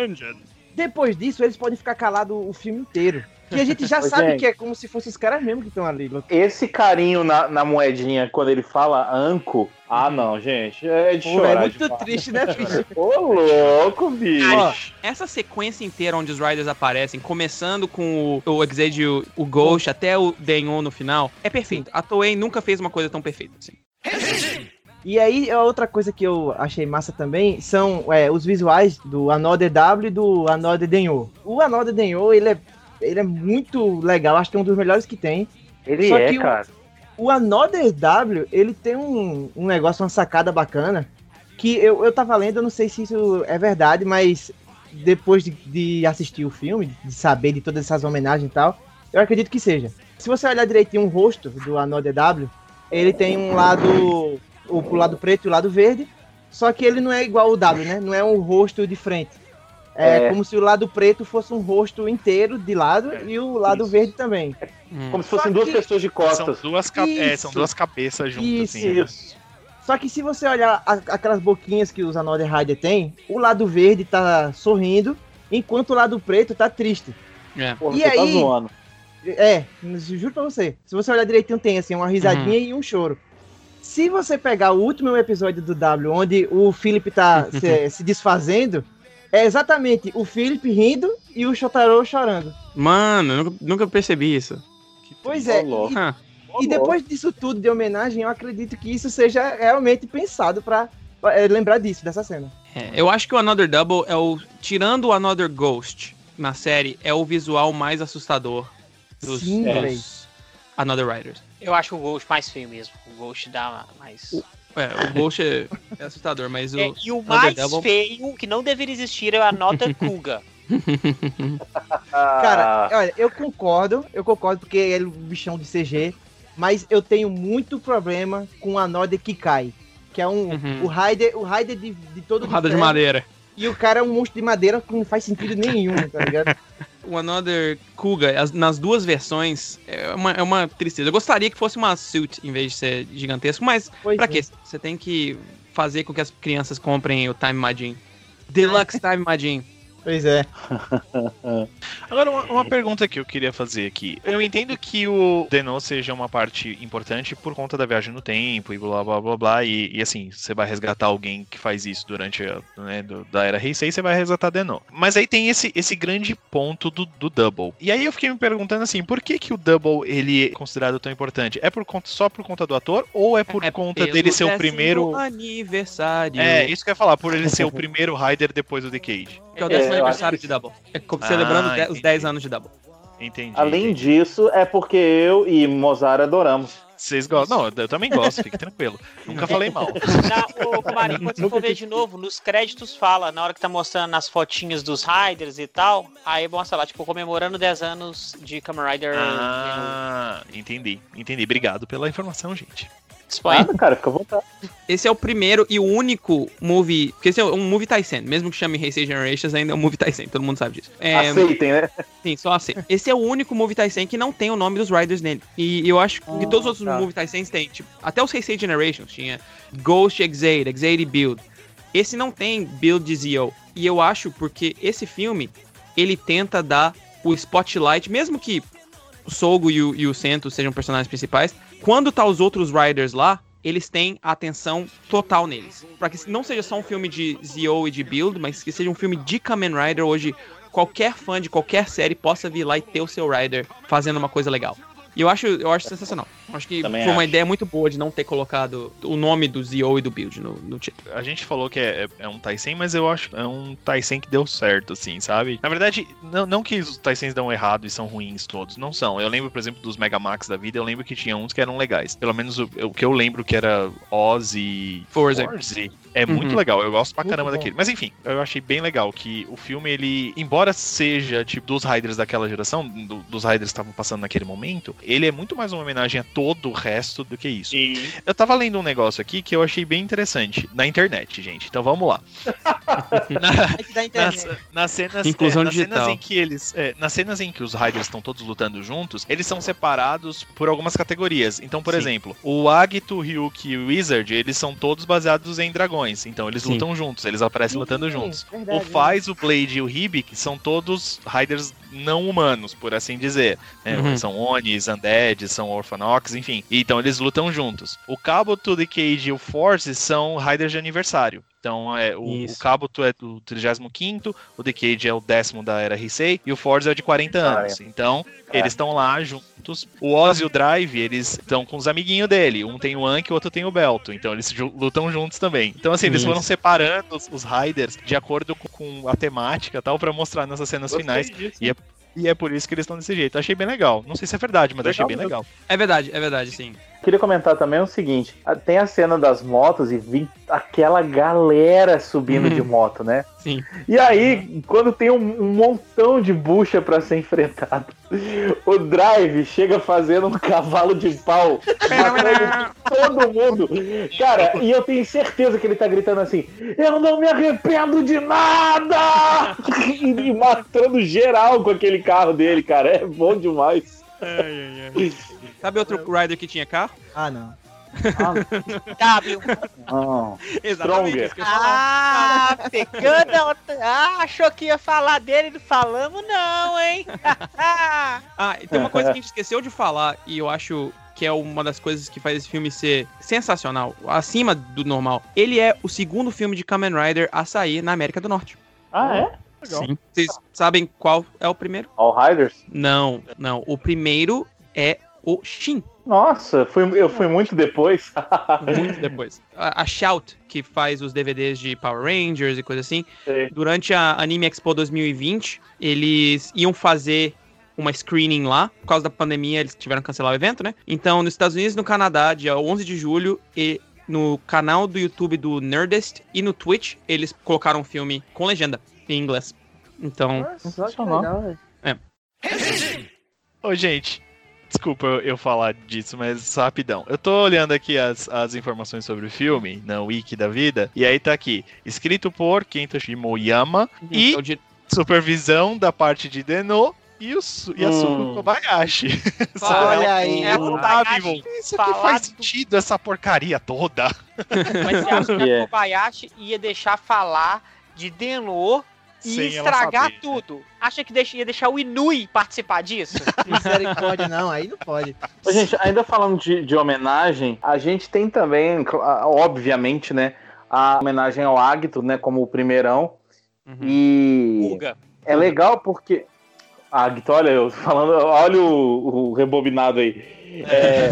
depois disso eles podem ficar calados o filme inteiro. Que a gente já Ô, sabe gente. que é como se fossem os caras mesmo que estão ali. Esse carinho na, na moedinha quando ele fala anco. Ah, não, gente. É de Pô, chorar. é muito triste, né, bicho? Ô, louco, bicho. Ó, essa sequência inteira onde os Riders aparecem, começando com o, o Exed o, o Ghost até o Denyon no final, é perfeito. A Toei nunca fez uma coisa tão perfeita assim. E aí, a outra coisa que eu achei massa também são é, os visuais do Another W e do Another Denyo. O Another Denyo, ele é, ele é muito legal, acho que é um dos melhores que tem. Ele Só é, que o- cara. O Another W, ele tem um, um negócio, uma sacada bacana, que eu, eu tava lendo, eu não sei se isso é verdade, mas depois de, de assistir o filme, de saber de todas essas homenagens e tal, eu acredito que seja. Se você olhar direitinho o rosto do Another W, ele tem um lado, o, o lado preto e o lado verde, só que ele não é igual o W, né? Não é um rosto de frente. É, É. como se o lado preto fosse um rosto inteiro de lado e o lado Isso. verde também. Hum. Como se fossem duas que- pessoas de São costas. duas, ca- é, são Isso. duas cabeças juntas, Isso, assim. Isso. Só que se você olhar a- aquelas boquinhas que os Another Rider tem, o lado verde tá sorrindo, enquanto o lado preto tá triste. É. Porra, E tá aí? zoando. É, juro pra você. Se você olhar direitinho, tem assim, uma risadinha e um choro. Se você pegar o último episódio do W, onde o Philip tá se, se desfazendo, é exatamente o Philip rindo e o Shotaro chorando. Mano, eu nunca, nunca percebi isso. Pois é, e, Ah, e depois disso tudo de homenagem, eu acredito que isso seja realmente pensado pra, pra, é, lembrar disso, dessa cena. é, eu acho que o Another Double é o. Tirando o Another Ghost na série, é o visual mais assustador dos, Sim, dos. Another Riders. Eu acho o Ghost mais feio mesmo. O Ghost dá mais. É, o Ghost é, é assustador, mas o. É, e o mais Devil- feio, que não deveria existir, é a nota Kuga. Cara, olha, eu concordo, eu concordo porque ele é um bichão de CG, mas eu tenho muito problema com a Node Kikai, que é um Uhum. o Raider, o Raider de, de todo Porrada de madeira. E o cara é um monstro de madeira que não faz sentido nenhum, tá ligado? O Another Kuga, as- nas duas versões, é uma, é uma tristeza. Eu gostaria que fosse uma suit em vez de ser gigantesco, mas Pois pra é. quê? Você tem que fazer com que as crianças comprem o Time Majin. Deluxe Time Majin. Pois é. Agora, uma, uma pergunta que eu queria fazer aqui. Eu entendo que o Deno seja uma parte importante por conta da viagem no tempo e blá blá blá blá. E, e, assim, você vai resgatar alguém que faz isso durante a né, do- da era Heisei, você vai resgatar Deno. Mas aí tem esse, esse grande ponto do, do Double. E aí eu fiquei me perguntando assim, por que, que o Double ele é considerado tão importante? É por conta, só por conta do ator ou é por É conta dele ser o primeiro. aniversário. É, isso que eu ia falar, por ele ser o primeiro Rider depois do Decade. Que é o décimo aniversário de Double. É como Ah, celebrando de- os entendi. 10 anos de Double. Entendi. Além entendi. disso, é porque eu e Mozart adoramos. Vocês gostam? Não, eu também gosto, fique tranquilo. Nunca falei mal. Na, ô, Marinho, quando você for ver de novo, nos créditos fala, na hora que tá mostrando as fotinhas dos Riders e tal, aí mostra lá, tipo, comemorando 10 anos de Kamen Rider. Ah, entendi. Entendi. Obrigado pela informação, gente. Nada, cara, fica à vontade. Esse é o primeiro e o único movie. Porque esse é um movie Tyson. Mesmo que chame Heisei Generations, ainda é um movie Tyson. Todo mundo sabe disso. É, Aceitem, né? sim, só assim. Esse é o único movie Tyson que não tem o nome dos Riders nele. E eu acho que todos os outros tá. movie Tysons têm. Tipo, até os Heisei Generations tinha Ghost Exade, Exade Build. Esse não tem Build de Zio. E eu acho porque esse filme ele tenta dar o spotlight, mesmo que o Sogo e o, e o Sento sejam personagens principais, quando tá os outros Riders lá, eles têm a atenção total neles. Pra que não seja só um filme de Zio e de Build, mas que seja um filme de Kamen Rider hoje qualquer fã de qualquer série possa vir lá e ter o seu Rider fazendo uma coisa legal. E eu acho, eu acho sensacional. Acho que Também foi uma acho. ideia muito boa de não ter colocado o nome do Zio e do Build no, no título. A gente falou que é, é um Tyson, mas eu acho que é um Tyson que deu certo, assim, sabe? Na verdade, não, não que os Tysons dão errado e são ruins todos, não são. Eu lembro, por exemplo, dos Megamax da vida, eu lembro que tinha uns que eram legais. Pelo menos o, o que eu lembro que era Oz e Forza. Forze. É Uhum. muito legal, eu gosto pra Muito caramba bom. daquele. Mas enfim, eu achei bem legal que o filme, ele, embora seja tipo dos Riders daquela geração, do- dos Riders que estavam passando naquele momento, ele é muito mais uma homenagem a todo o resto do que isso. E Eu tava lendo um negócio aqui que eu achei bem interessante na internet, gente. Então vamos lá. da Nas, nas cenas, Inclusão é, nas cenas digital. em que eles, é, nas cenas em que os Riders estão todos lutando juntos, eles são separados por algumas categorias. Então, por Sim. exemplo, o Agito, o Ryuki e o Wizard, eles são todos baseados em dragões. Então, eles Sim. lutam juntos, eles aparecem lutando juntos. Verdade, o Faz, o Blade e o Hibik são todos Riders não humanos, por assim dizer. né? Uhum. São Onis, Undead, são Orphanox, enfim. Então eles lutam juntos. O Kabuto, The Cage e o Force são Riders de aniversário. Então é, o, Isso. o Kabuto é do 35 o The Cage é o décimo da era Heisei e o Force é o de 40 anos. Então, É. eles estão lá juntos. O Oz e o Drive, eles estão com os amiguinhos dele. Um tem o Anki, o outro tem o Belto. Então eles lutam juntos também. Então, assim, eles Isso. foram separando os, os Riders de acordo com, com a temática e tal, pra mostrar nessas cenas gostei finais. disso. E é, e é por isso que eles estão desse jeito. Achei bem legal. Não sei se é verdade, mas Legal achei bem legal. É verdade, é verdade, sim. Queria comentar também o seguinte: tem a cena das motos e vem aquela galera subindo de moto, né? Sim. E aí, quando tem um, um montão de bucha pra ser enfrentado, o Drive chega fazendo um cavalo de pau, todo mundo. Cara, e eu tenho certeza que ele tá gritando assim: Eu não me arrependo de nada! E, matando geral com aquele carro dele, cara. É bom demais. Sabe outro rider que tinha carro? Ah, não. W. Não. Exatamente. Ah, pegando a. Ah, achou que ia falar dele, não falamos não, hein? Ah, e tem uma coisa que a gente esqueceu de falar, e eu acho que é uma das coisas que faz esse filme ser sensacional, acima do normal. Ele é o segundo filme de Kamen Rider a sair na América do Norte. Ah, é? Sim. Vocês sabem qual é o primeiro? All Riders? Não, não. O primeiro é o Shin. Nossa, fui, eu fui muito depois. Muito depois. A, a Shout, que faz os DVDs de Power Rangers e coisa assim, Sei. durante a Anime Expo 2020, eles iam fazer uma screening lá. Por causa da pandemia, eles tiveram que cancelar o evento, né? Então, nos Estados Unidos e no Canadá, dia 11 de julho, e no canal do YouTube do Nerdist e no Twitch, eles colocaram um filme com legenda em inglês. Então, Sensacional. legal, velho. Ô, gente, desculpa eu, eu falar disso, mas só rapidão. Eu tô olhando aqui as, as informações sobre o filme, na wiki da vida, e aí tá aqui, escrito por Kento Shimoyama e então, de- supervisão da parte de Deno e o Su- Yasuko Hum. Kobayashi. Olha aí. É, Kobayashi. Isso aqui faz sentido, essa porcaria toda. Mas você acha que a Kobayashi ia deixar falar de Denô e Sem ela estragar saber, né? tudo? Acha que deixa- ia deixar o Inui participar disso? Misericórdia, não, aí não pode. Gente, ainda falando de, de homenagem, a gente tem também, obviamente, né, a homenagem ao Agito, né, como o primeirão. Uhum. E Pulga. é legal porque. Agito, olha, eu falando, olha o, o rebobinado aí. É,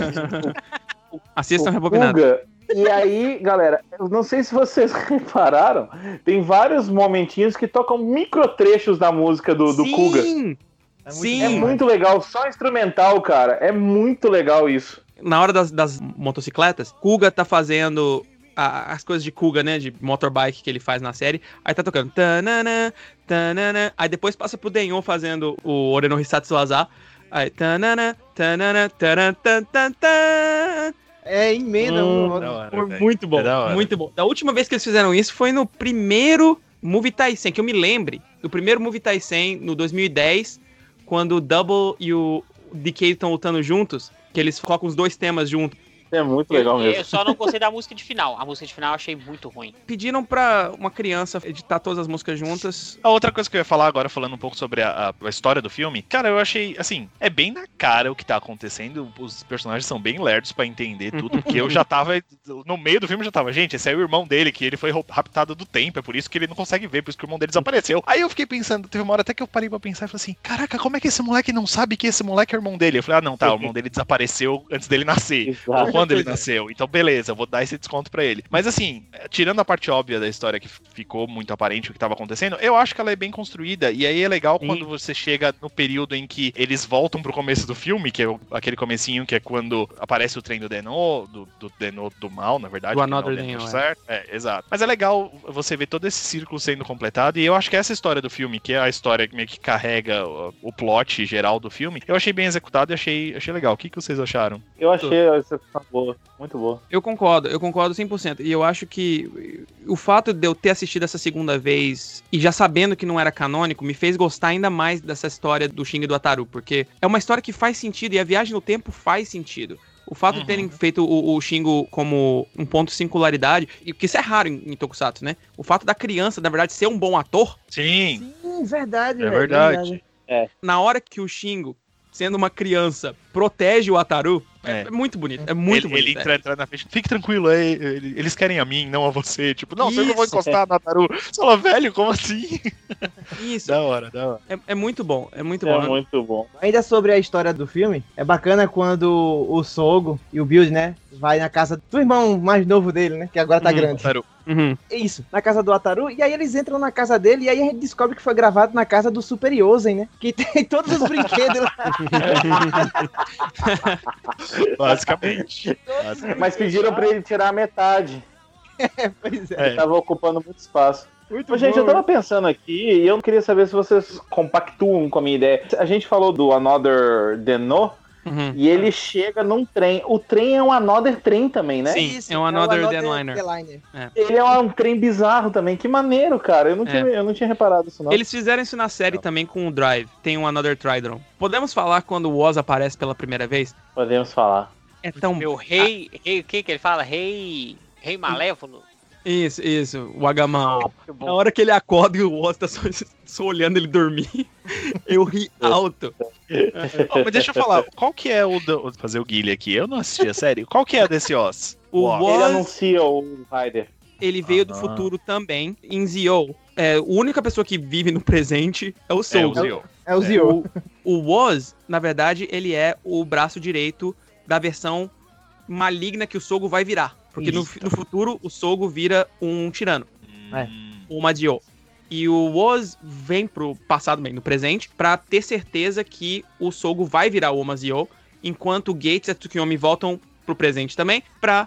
assistam o Rebobinado. Pulga. E aí, galera, eu não sei se vocês repararam, tem vários momentinhos que tocam microtrechos da música do, do Kuga. Sim! É muito Sim. É muito legal, só instrumental, cara. É muito legal isso. na hora das, das motocicletas, Kuga tá fazendo a- as coisas de Kuga, né? De motorbike que ele faz na série. Aí tá tocando. Tanana, tanana, aí depois passa pro Denyon fazendo o Oreno Hisatsu Azar. Aí. Tanana, tanana, taran, tan, tan, tan. É emenda Hum, um. Da hora, muito bom. É muito bom. Da última vez que eles fizeram isso foi no primeiro Movie Taisen, que eu me lembre. Do primeiro Movie Taisen, no 2010, quando o Double e o DK estão lutando juntos, que eles colocam os dois temas juntos. É muito legal eu, mesmo. eu só não gostei da música de final. A música de final eu achei muito ruim. Pediram pra uma criança editar todas as músicas juntas. A outra coisa que eu ia falar agora, falando um pouco sobre a, a- história do filme, cara, eu achei, assim, é bem na cara o que tá acontecendo. Os personagens são bem lerdos pra entender tudo, porque eu já tava, no meio do filme eu já tava, gente, esse é o irmão dele, que ele foi raptado do tempo, é por isso que ele não consegue ver, por isso que o irmão dele desapareceu. Aí eu fiquei pensando, teve uma hora até que eu parei pra pensar e falei assim, caraca, como é que esse moleque não sabe que esse moleque é o irmão dele? Eu falei, ah, não, tá, o irmão dele desapareceu antes dele nascer. Exato. Quando ele nasceu. Então, beleza, eu vou dar esse desconto pra ele. Mas assim, tirando a parte óbvia da história que ficou muito aparente o que tava acontecendo, eu acho que ela é bem construída. E aí é legal Sim. quando você chega no período em que eles voltam pro começo do filme, que é aquele comecinho que é quando aparece o trem do Deno, do, do Deno do mal, na verdade. Do é o Another Deno Deno, é. certo. É, exato. Mas é legal você ver todo esse círculo sendo completado. E eu acho que essa história do filme, que é a história que meio que carrega o, o plot geral do filme, eu achei bem executado e achei, achei legal. O que, que vocês acharam? Eu achei a execução boa, muito boa. Eu concordo, eu concordo 100%. E eu acho que o fato de eu ter assistido essa segunda vez e já sabendo que não era canônico me fez gostar ainda mais dessa história do Xing e do Ataru, porque é uma história que faz sentido e a viagem no tempo faz sentido. O fato de Uhum. terem feito o, o Shingo como um ponto de singularidade, e que isso é raro em, em Tokusatsu, né? O fato da criança, na verdade, ser um bom ator, Sim, Sim, verdade, É velho, verdade. na hora que o Shingo, sendo uma criança, protege o Ataru, é, É. é muito bonito. É muito ele, bonito. ele é. entra, entra na frente. Fique tranquilo aí. ele- Eles querem a mim, não a você. Tipo, não, eu não vou Isso. encostar na Taru. Você fala, velho, como assim? Isso. da hora, da hora. É, é muito bom, é muito É bom. muito bom. Ainda sobre a história do filme, é bacana quando o Sogo e o Build, né, vai na casa do irmão mais novo dele, né, que agora tá Uhum. grande. Taru. Uhum. Isso, na casa do Ataru. E aí eles entram na casa dele e aí a gente descobre que foi gravado na casa do Super Yosen, né? Que tem todos os brinquedos lá. Basicamente. Mas pediram pra ele tirar a metade. pois é. Ele tava ocupando muito espaço. Muito Mas, gente, eu tava pensando aqui e eu queria saber se vocês compactuam com a minha ideia. A gente falou do Another Deno Uhum. e ele chega num trem. O trem é um Another Trem também, né? Sim, é um Another Deadliner. Ele é um trem bizarro também. Que maneiro, cara. Eu não tinha, eu não tinha reparado isso, não. Eles fizeram isso na série também com o Drive. Tem um Another Tridron. Podemos falar quando o Oz aparece pela primeira vez? Podemos falar. É tão. Meu rei, rei, o que que ele fala? Rei, rei malévolo. Isso, isso, o. Que bom. Na hora que ele acorda e o Oz tá só, só olhando ele dormir, eu ri alto. Ó, mas deixa eu falar, qual que é o. do- Vou fazer o Guilherme aqui. Eu não assisti a série. Qual que é desse Oz? O Oz. Ele Oz, anuncia o Rider. ele veio do Ah. futuro também, em Zio. É, a única pessoa que vive no presente é o É, o Soul. Zio. É o Zio. O Woz, na verdade, ele é o braço direito da versão maligna que o Sogo vai virar. Porque no, no futuro o Sogo vira um tirano, É. Hum, o Madio. E o Woz vem pro passado, bem, no presente, pra ter certeza que o Sogo vai virar o Omazio, enquanto o Gates e a Tsukiyomi voltam pro presente também, pra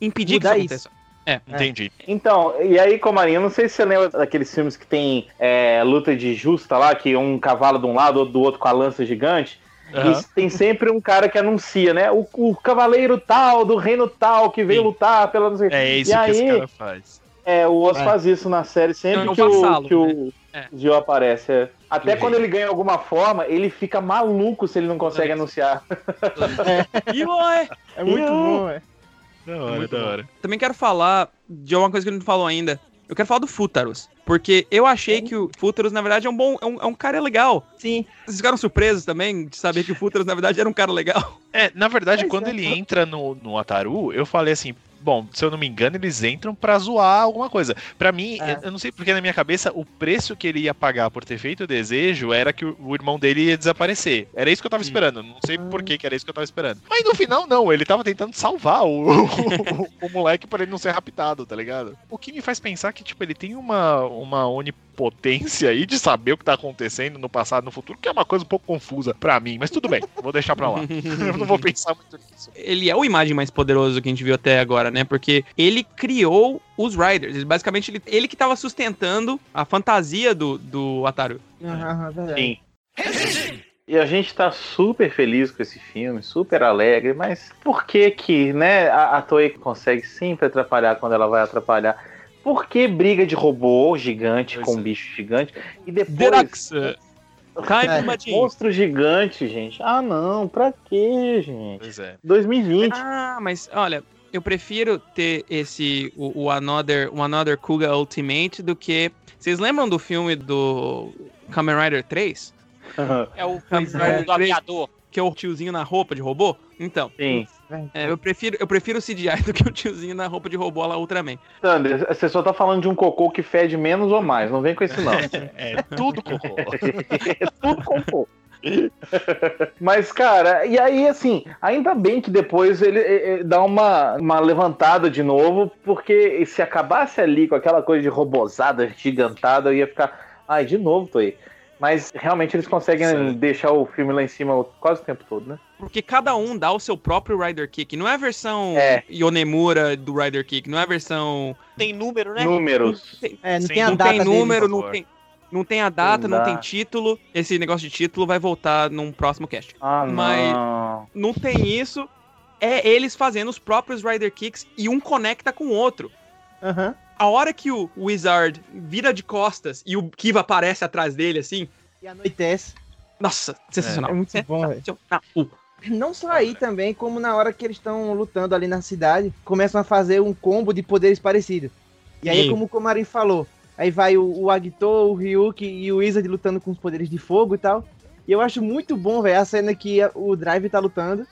impedir Mudar que isso isso. aconteça. Entendi. Então, e aí, Comarinho, eu não sei se você lembra daqueles filmes que tem é, luta de justa lá, que um cavalo de um lado, outro do outro com a lança gigante. E tem sempre um cara que anuncia, né? O, o cavaleiro tal, do reino tal, que veio Sim. lutar pela não sei É isso E que aí, esse cara faz. É, o Oz É. faz isso na série sempre Não, é um que, o, vassalo, que o É. Gio aparece. é. Até Do quando rei. ele ganha alguma forma, ele fica maluco se ele não consegue anunciar. É muito bom, é. Da hora, Muito da bom. hora. Também quero falar de uma coisa que a gente não falou ainda. Eu quero falar do Fútaros. Porque eu achei que o Fútaros, na verdade, é um bom. É um, é um cara legal. Sim. Vocês ficaram surpresos também de saber que o Fútaros, na verdade, era um cara legal. É, na verdade, Pois quando é. ele entra no, no Ataru, eu falei assim. Bom, se eu não me engano, eles entram pra zoar alguma coisa. Pra mim, É. eu- não sei porque na minha cabeça o preço que ele ia pagar por ter feito o desejo era que o, irmão dele ia desaparecer. Era isso que eu tava esperando. Não sei por que que era isso que eu tava esperando. Mas no final, não. Ele tava tentando salvar o, o, o moleque pra ele não ser raptado, tá ligado? O que me faz pensar que, tipo, ele tem uma, uma onipotência aí de saber o que tá acontecendo no passado e no futuro, que é uma coisa um pouco confusa pra mim. Mas tudo bem, vou deixar pra lá. eu não vou pensar muito nisso. Ele é o imagem mais poderoso que a gente viu até agora, né? Porque ele criou os Riders. Ele, basicamente, ele, ele que tava sustentando a fantasia do, do Ataru. É. Sim. E a gente tá super feliz com esse filme, super alegre, mas por que que, né, a, a Toei consegue sempre atrapalhar quando ela vai atrapalhar? Por que briga de robô gigante Pois com é. bicho gigante e depois Derax! Time É. Majin. monstro gigante, gente? Ah, não, pra quê, gente? Pois é. 2020. Ah, mas olha, eu prefiro ter esse o, o Another, o Another Kuga Ultimate do que vocês lembram do filme do Kamen Rider 3? É o Pois é, é. do aviador. Que é o tiozinho na roupa de robô? Então, Sim. É, eu prefiro eu prefiro o CGI do que o tiozinho na roupa de robô lá Ultraman. Sander, você só tá falando de um cocô que fede menos ou mais. Não vem com isso, não. É tudo cocô. É tudo cocô. Mas, cara, e aí, assim, ainda bem que depois ele, eh, dá uma, uma levantada de novo, porque se acabasse ali com aquela coisa de robozada, gigantada, eu ia ficar, ai, de novo, tô aí. Mas realmente eles conseguem Sério. deixar o filme lá em cima quase o tempo todo, né? Porque cada um dá o seu próprio Rider Kick. Não é a versão É. Yonemura do Rider Kick, não é a versão. Tem número, né? Números. É, não Sim, tem a não data tem dele. número, não tem, não tem a data, Não não, tem título. Esse negócio de título vai voltar num próximo cast. Ah, Mas- não. Não tem isso. É eles fazendo os próprios Rider Kicks e um conecta com o outro. Aham. A hora que o Wizard vira de costas e o Kiva aparece atrás dele, assim. E anoitece. Nossa, sensacional. É muito bom, velho. Não só aí também, como na hora que eles estão lutando ali na cidade, começam a fazer um combo de poderes parecidos. E aí, Sim. como o Komarin falou, aí vai o, o Agito, o Ryuki e o Wizard lutando com os poderes de fogo e tal. E eu acho muito bom, velho, a cena que o Drive tá lutando.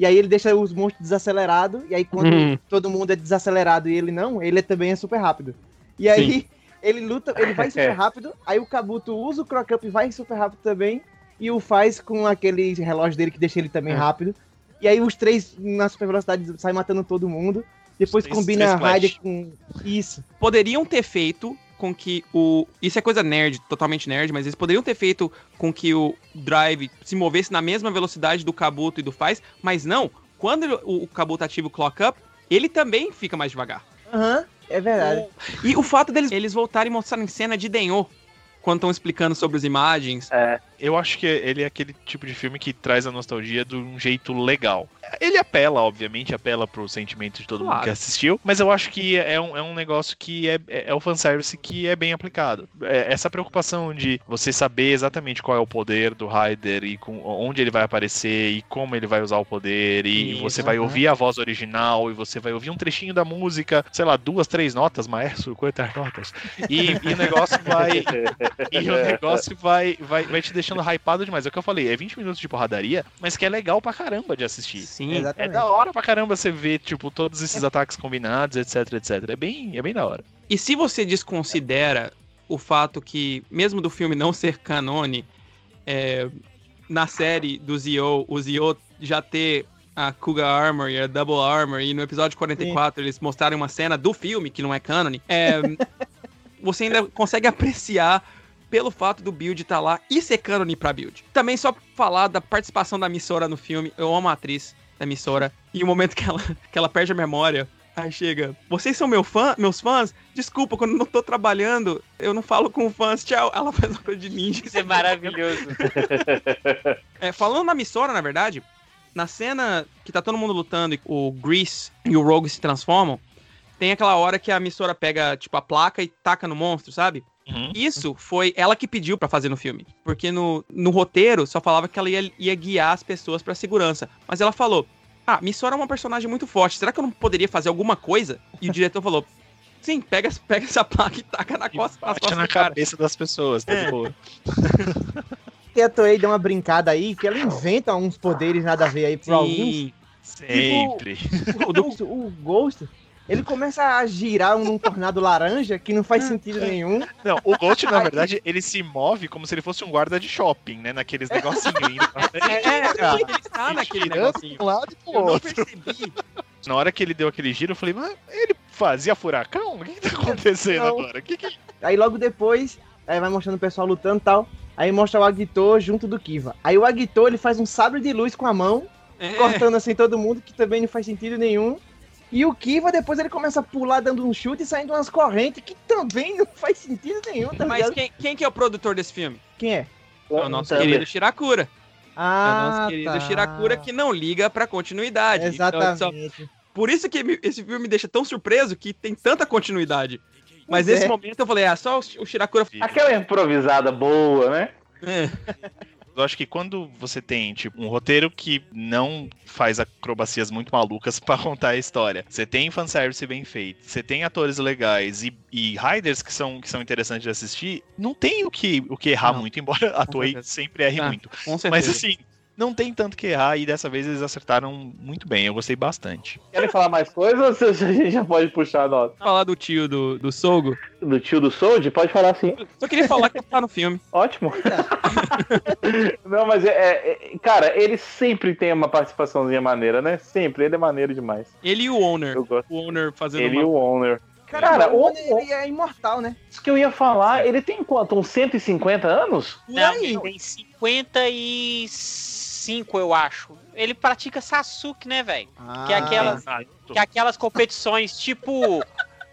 E aí ele deixa os monstros desacelerados. E aí quando Hum. todo mundo é desacelerado e ele não, ele também é super rápido. E aí ele luta, ele vai super rápido. Aí o Kabuto usa o Croc Up e vai super rápido também. E o faz com aquele relógio dele que deixa ele também É. rápido. E aí os três na super velocidade saem matando todo mundo. depois Três- combina três Flash. Raider com isso. poderiam ter feito com que o. Isso é coisa nerd, totalmente nerd, mas eles poderiam ter feito com que o Drive se movesse na mesma velocidade do Kabuto e do Faz, mas não. Quando o, o Kabuto ativa o Clock Up, ele também fica mais devagar. Aham, é verdade. E o fato deles eles voltarem e mostrarem cena de Denho quando estão explicando sobre as imagens. Eu acho que ele é aquele tipo de filme que traz a nostalgia de um jeito legal. Ele apela, obviamente, apela pro sentimento de todo mundo Claro. que assistiu, mas eu acho que é um, é um negócio que é, é, é o fanservice que é bem aplicado. É, essa preocupação de você saber exatamente qual é o poder do Raider e com, onde ele vai aparecer e como ele vai usar o poder, e Isso, você vai aham. ouvir a voz original e você vai ouvir um trechinho da música, sei lá, duas, três notas, maestro, quantas notas? E, e o negócio vai. E o negócio vai, vai, vai te deixando hypado demais. É o que eu falei, é 20 minutos de porradaria, mas que é legal pra caramba de assistir. Sim. É Exatamente. da hora pra caramba você ver, tipo, todos esses ataques combinados, etc, etc. É bem, é bem da hora. E se você desconsidera o fato que, mesmo do filme não ser canone, é, na série do Zio, o Zio já ter a Kuga Armor e a Double Armor, e no episódio 44 eles mostraram uma cena do filme, que não é canone, é, você ainda consegue apreciar pelo fato do Build estar lá e ser canone pra Build. Também só falar da participação da Missora no filme, eu amo a atriz da Missora, e o momento que ela, que ela perde a memória, Aí chega, vocês são meu fã, meus fãs? Desculpa, quando não tô trabalhando, eu não falo com fãs, tchau. Ela faz uma coisa de ninja. Isso é maravilhoso. É, falando na Missora, na verdade, na cena que tá todo mundo lutando e o Grease e o Rogue se transformam, tem aquela hora que a Missora pega, tipo, a placa e taca no monstro, sabe? Uhum. Isso foi ela que pediu pra fazer no filme. Porque no, no roteiro só falava que ela ia, ia guiar as pessoas pra segurança. Mas ela falou: Ah, Missora é uma personagem muito forte. Será que eu não poderia fazer alguma coisa? E o diretor falou: Sim, pega, pega essa placa e taca na E costa, nas bate costas na cabeça das pessoas, tá de boa. Que a Toei deu uma brincada aí, que ela inventa uns poderes nada a ver aí pra alguns. Sim. Sempre. O Ghost, o Ghost, ele começa a girar num tornado laranja que não faz sentido nenhum. Não, o Ghost, na verdade, ele se move como se ele fosse um guarda de shopping, né? Naqueles negocinhos indo pra frente. É, cara, ele está naquele girando negocinho. de um lado e pro Eu não outro. percebi. Na hora que ele deu aquele giro, eu falei, mas ele fazia furacão? O que, que tá acontecendo Não. agora? Que que... Aí logo depois, aí vai mostrando o pessoal lutando e tal. Aí mostra o Agito junto do Kiva. Aí o Agito, ele faz um sabre de luz com a mão, É, cortando assim todo mundo, que também não faz sentido nenhum. E o Kiva, depois ele começa a pular dando um chute e saindo umas correntes, que também não faz sentido nenhum, tá mas quem, quem que é o produtor desse filme? Quem é? É o nosso Thunder. querido Shirakura. é o Ah, nosso querido tá. Shirakura que não liga pra continuidade. Então, só- Exatamente. por isso que esse filme me deixa tão surpreso que tem tanta continuidade. Mas Pois nesse é. momento eu falei, ah, só o o Shirakura. Aquela improvisada boa, né? É. Eu acho que quando você tem, tipo, um roteiro que não faz acrobacias muito malucas pra contar a história, você tem fanservice bem feito, você tem atores legais e, e riders que são, que são interessantes de assistir, não tem o que, o que errar Não. muito, embora a Toei sempre erre Ah, muito. Mas assim, não tem tanto que errar e dessa vez eles acertaram muito bem, eu gostei bastante. Querem falar mais coisas ou a gente já pode puxar a nota? falar do tio do, do Sogo, Do tio do Sold? Pode falar sim. só queria falar que ele tá no filme. Ótimo. Não, mas é, é- é- Cara, ele sempre tem uma participaçãozinha maneira, né? Sempre. Ele é maneiro demais. Ele e o Owner. Eu gosto. O Owner fazendo Ele e uma... o Owner. Cara, Cara, o o- Oni, ele é imortal, né? Isso que eu ia falar, ele tem quanto? Uns 150 anos? Não, ele tem 55, eu acho. Ele pratica Sasuke, né, velho? Que é aquelas, Ah, que é aquelas competições tipo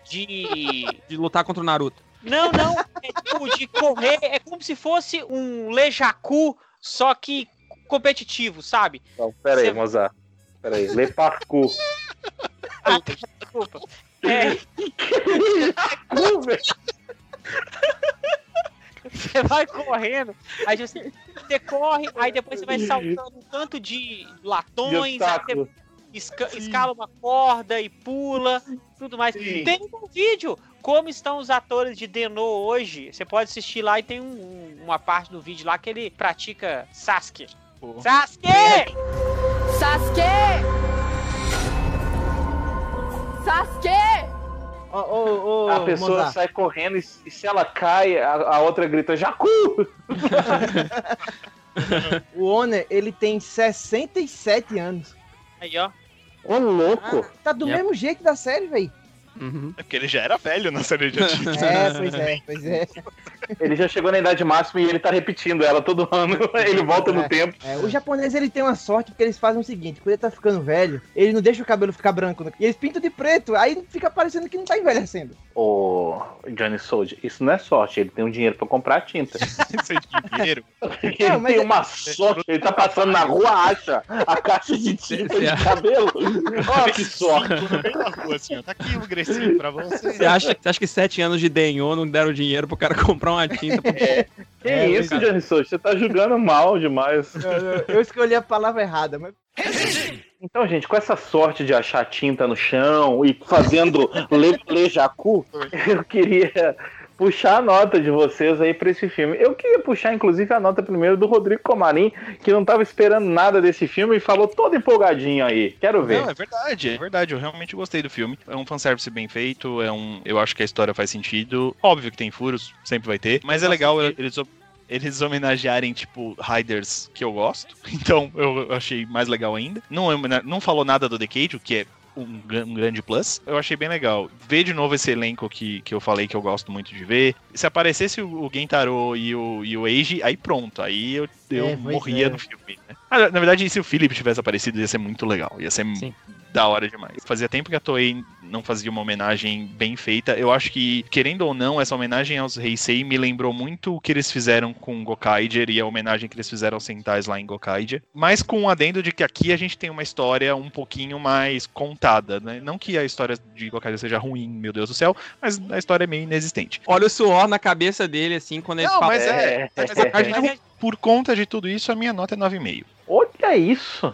de. de lutar contra o Naruto. Não, não. É tipo de correr. É como se fosse um Lejaku, só que competitivo, sabe? Não, pera aí, Você- Mozart. Pera aí. Le Parcours. Ah, desculpa. É, você vai correndo, aí você, você corre, aí depois você vai saltando um tanto de latões, aí você obstáculo. esca- escala uma corda e pula, tudo mais. Sim. Tem um vídeo como estão os atores de Denô hoje. Você pode assistir lá e tem um- um- uma parte do vídeo lá que ele pratica Sasuke. Pô. Sasuke! Sasuke! Sasuke! Ô, ô, ô, A pessoa Mozart. sai correndo e, e se ela cai, a, a outra grita Jacu! O Oner, ele tem 67 anos. Aí, ó. Ô, louco. Tá do Yep. mesmo jeito da série, velho. Uhum. É porque ele já era velho na série de antigos. É, pois é, pois é. Ele já chegou na idade máxima e ele tá repetindo ela todo ano. Ele volta no É. tempo. É, o japonês ele tem uma sorte porque eles fazem o seguinte: quando ele tá ficando velho, ele não deixa o cabelo ficar branco. né? E eles pintam de preto, aí fica parecendo que não tá envelhecendo. Ô, Johnny Soldier, isso não é sorte. Ele tem um dinheiro pra comprar tinta. Isso é dinheiro. Ele Não, mas tem é- uma sorte. Ele tá passando na rua, acha a caixa de tinta de cabelo. Ó, que sorte. No meio da rua, assim, ó. Tá aqui o Grecinho pra você. Você acha, você acha que sete anos de Denho não deram dinheiro pro cara comprar uma tinta? pra- Que É, isso, Soldier? Você tá julgando mal demais. Eu, eu- eu escolhi a palavra errada, mas. Então, gente, com essa sorte de achar tinta no chão e fazendo le, lejacu, eu queria puxar a nota de vocês aí pra esse filme. Eu queria puxar, inclusive, a nota primeiro do Rodrigo Comarim, que não tava esperando nada desse filme e falou todo empolgadinho aí. Quero ver. Não, é verdade, é verdade. Eu realmente gostei do filme. É um fanservice bem feito, é um. Eu acho que a história faz sentido. Óbvio que tem furos, sempre vai ter. Mas é legal eles, eles homenagearem, tipo, Riders que eu gosto. Então eu achei mais legal ainda. Não, não falou nada do Decade, o que é. Um, um grande plus. Eu achei bem legal. Ver de novo esse elenco que, que eu falei que eu gosto muito de ver. Se aparecesse o, o Gentaro e o, e o Eiji, aí pronto. Aí eu, eu É, morria é. no filme. Né? Ah, na verdade, se o Philip tivesse aparecido, ia ser muito legal. Ia ser Sim. Da hora demais. Fazia tempo que a Toei não fazia uma homenagem bem feita. Eu acho que, querendo ou não, essa homenagem aos Heisei me lembrou muito o que eles fizeram com Gokaiger e a homenagem que eles fizeram aos Sentais lá em Gokaiger. Mas com o adendo de que aqui a gente tem uma história um pouquinho mais contada, né? Não que a história de Gokaiger seja ruim, meu Deus do céu, mas a história é meio inexistente. Olha o suor na cabeça dele, assim, quando ele Não, fala. mas é, É. mas a gente- por conta de tudo isso, a minha nota é 9,5. Olha isso.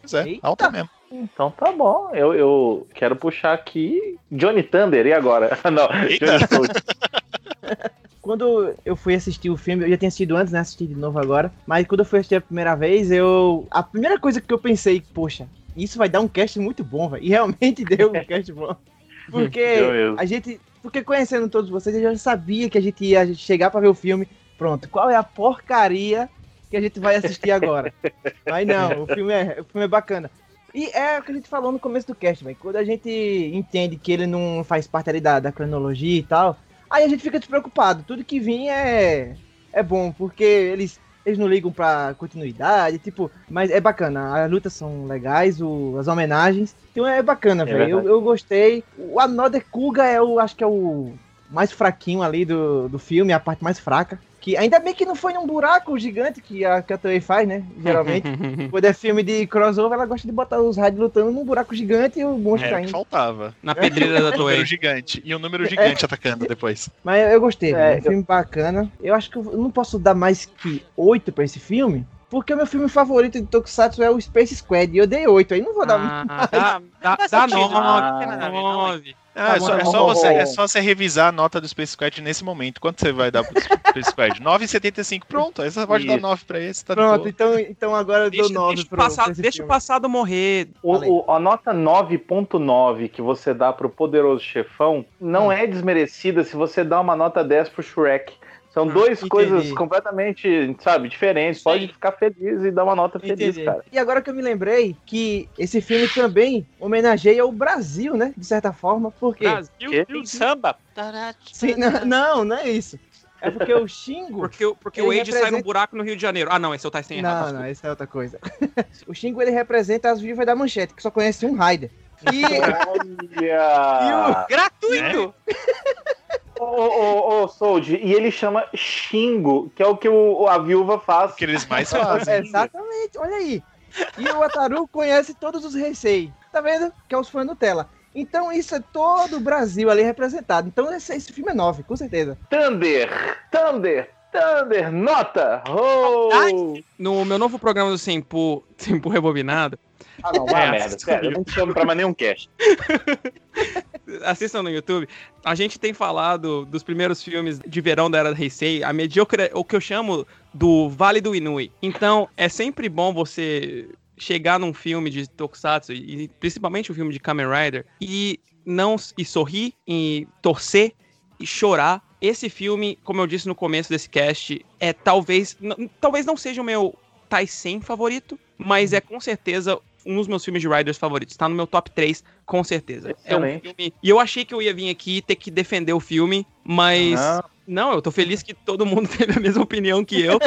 Pois é, Eita. alta mesmo. Então tá bom. Eu, eu quero puxar aqui Johnny Thunder. E agora? Não. Johnny. Quando eu fui assistir o filme, eu já tinha assistido antes, né? Assisti de novo agora. Mas quando eu fui assistir a primeira vez, eu. A primeira coisa que eu pensei, poxa, isso vai dar um cast muito bom, velho. E realmente deu um cast bom. Porque a gente. Porque conhecendo todos vocês, eu já sabia que a gente ia chegar pra ver o filme. Pronto, qual é a porcaria que a gente vai assistir agora? Mas não, o filme é, o filme é bacana. E é o que a gente falou no começo do cast, velho. Quando a gente entende que ele não faz parte ali da, da cronologia e tal, aí a gente fica despreocupado. Tudo que vinha é, é bom, porque eles, eles não ligam pra continuidade, tipo, mas é bacana. As lutas são legais, o- as homenagens. Então é bacana, É velho. eu, eu gostei. O Another Kuga é o, acho que é o mais fraquinho ali do, do filme, a parte mais fraca. Que ainda bem que não foi num buraco gigante que a, que a Toei faz, né? Geralmente. Quando é filme de crossover, ela gosta de botar os raids lutando num buraco gigante e o monstro que caindo. faltava. Na pedreira da Um Toei. gigante. E um número gigante atacando depois. Mas eu gostei, É, é, um eu- filme bacana. Eu acho que eu não posso dar mais que 8 pra esse filme, porque o meu filme favorito de Tokusatsu é o Space Squad, e eu dei 8, aí não vou dar Ah, dá, dá, Faz dá sentido, nove, Ah, é, só, é só você, é só você revisar a nota do Space Squad nesse momento. Quanto você vai dar pro Space Squad? 9,75. Pronto, aí você pode dar Isso. 9 pra esse, tá Pronto, então, então agora eu dou Deixa, 9 deixa, o pro, passado, deixa o filme. passado morrer. O, o- a nota 9.9 que você dá pro Poderoso Chefão não Hum. é desmerecida se você dá uma nota 10 pro Shrek. São Ah, duas entendi. coisas completamente, sabe, diferentes. Pode ficar feliz e dar uma nota feliz, Entendi. cara. E agora que eu me lembrei que esse filme também homenageia o Brasil, né? De certa forma, porque... Brasil, Que? Tem samba. Sim, não, não, não é isso. É porque o Xingo... Porque, o- porque o Age sai representa- num buraco no Rio de Janeiro. Ah, não, esse é o Tyson Não, errado. não, isso é outra coisa. o Xingo, ele representa as vivas da manchete, que só conhece um Raider. E... Olha! Gratuito! Ô, ô, ô, Sold, e ele chama Xingo, que é o que o, a viúva faz. Que eles mais fazem. Exatamente, olha aí. E o Ataru conhece todos os Heisei. Tá vendo? Que é os fãs Nutella. Então isso é todo o Brasil ali representado. Então esse, esse filme é 9, com certeza. Thunder! Thunder! Thunder! Nota! Oh! No meu novo programa do Sempu, Sempu Rebobinado, Ah, não, vai É, merda. Sério, eu não te chamo pra mais nenhum cast. assistam no YouTube, a gente tem falado dos primeiros filmes de verão da Era Heisei, a mediocre, o que eu chamo do Vale do Inui. Então, é sempre bom você chegar num filme de Tokusatsu, e principalmente um filme de Kamen Rider, e não e sorrir, e torcer, e chorar. Esse filme, como eu disse no começo desse cast, é talvez, talvez não seja o meu Taisen favorito, mas é com certeza um dos meus filmes de Riders favoritos. Tá no meu top 3, com certeza. É um Excelente. filme. E eu achei que eu ia vir aqui ter que defender o filme, mas. Não. Não, eu tô feliz que todo mundo teve a mesma opinião que eu.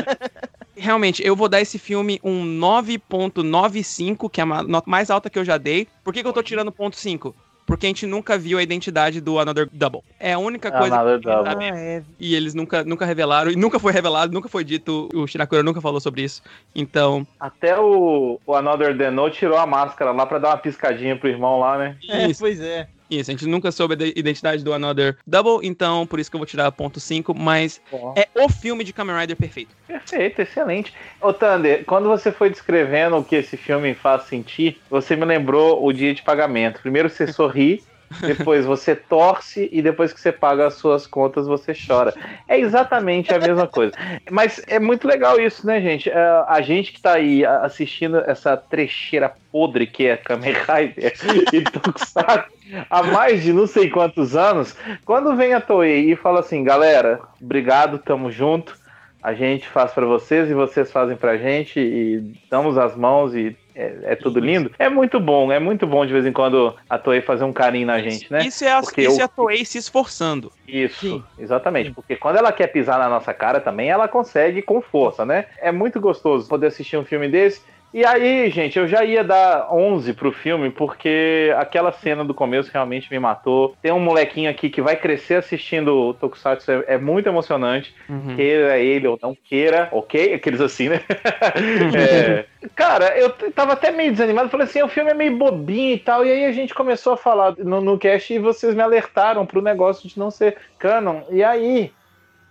Realmente, eu vou dar esse filme um 9.95, que é a nota mais alta que eu já dei. Por que, que eu tô tirando ponto 5? Porque a gente nunca viu a identidade do Another Double. É a única coisa Another que a gente Double. sabe. Ah, é. E eles nunca, nunca revelaram, e nunca foi revelado, nunca foi dito, o Shirakura nunca falou sobre isso. Então, Até o, o Another Deno tirou a máscara lá pra dar uma piscadinha pro irmão lá, né? É, isso, pois é. Isso, a gente nunca soube a identidade do Another Double, então por isso que eu vou tirar ponto 5, mas é o filme de Kamen Rider perfeito. Perfeito, excelente. Ô, Thunder, quando você foi descrevendo o que esse filme faz sentir, você me lembrou o dia de pagamento. Primeiro você sorri, depois você torce e depois que você paga as suas contas você chora. É exatamente a mesma coisa. Mas é muito legal isso, né, gente? É, A gente que tá aí assistindo essa trecheira podre que é Kamen Rider e Tokusatsu há mais de não sei quantos anos, quando vem a Toei e fala assim, galera, obrigado, tamo junto, a gente faz pra vocês e vocês fazem pra gente e damos as mãos e é, é tudo lindo. É muito bom, é muito bom de vez em quando a Toei fazer um carinho na gente, né? Isso é a, Porque isso eu- é a Toei se esforçando. Isso, Sim. exatamente. Porque quando ela quer pisar na nossa cara também, ela consegue com força, né? É muito gostoso poder assistir um filme desse. E aí, gente, eu já ia dar 11 pro filme, porque aquela cena do começo realmente me matou. Tem um molequinho aqui que vai crescer assistindo o Tokusatsu, é, é muito emocionante. Uhum. Queira ele ou não queira, ok? Aqueles assim, né? É, Cara, eu tava até meio desanimado, falei assim, o filme é meio bobinho e tal, e aí a gente começou a falar no, no cast e vocês me alertaram pro negócio de não ser canon. E aí,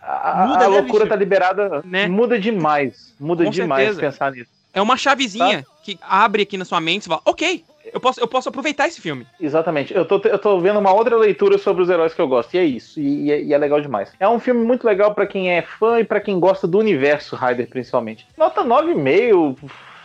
a, Muda, a né, loucura bicho? tá liberada, Né? muda demais, muda Com demais certeza. pensar nisso. É uma chavezinha que abre aqui na sua mente e fala, ok, eu posso, eu posso aproveitar esse filme. Exatamente. Eu tô, eu tô vendo uma outra leitura sobre os heróis que eu gosto. E é isso. E, e é, e é legal demais. É um filme muito legal pra quem é fã e pra quem gosta do universo Rider, principalmente. Nota 9,5.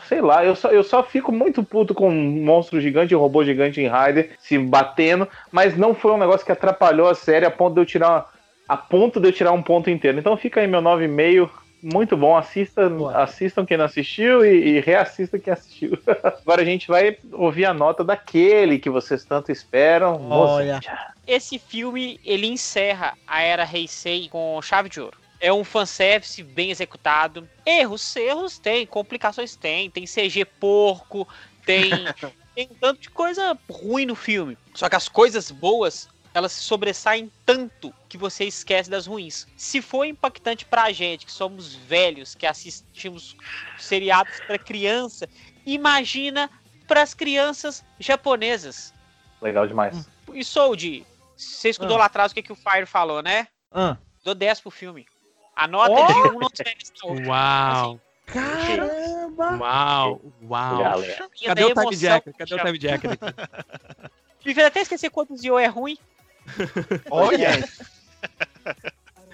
Sei lá, eu só, eu só fico muito puto com um monstro gigante e um robô gigante em Rider se batendo, mas não foi um negócio que atrapalhou a série a ponto de eu tirar a ponto de eu tirar um ponto inteiro. Então fica aí meu 9,5. Muito bom, assista, Boa. assistam quem não assistiu e, e reassistam quem assistiu. Agora a gente vai ouvir a nota daquele que vocês tanto esperam. Olha. Esse filme, ele encerra a era Heisei com chave de ouro. É um fanservice bem executado. Erros, erros tem, complicações tem. Tem CG porco, tem, tem um tanto de coisa ruim no filme. Só que as coisas boas, elas se sobressaem tanto que você esquece das ruins. Se for impactante pra gente, que somos velhos, que assistimos seriados pra criança, imagina pras crianças japonesas. Legal demais. E Sold, você escutou lá atrás o que, que o Fire falou, né? Ah. Dou 10 pro filme. A nota é de 1 não da outra. Uau, Caramba! uau, uau. Cadê o Time que Cadê o. Time Jacker aqui? Me fez até esquecer quantos Zio é ruim. Olha!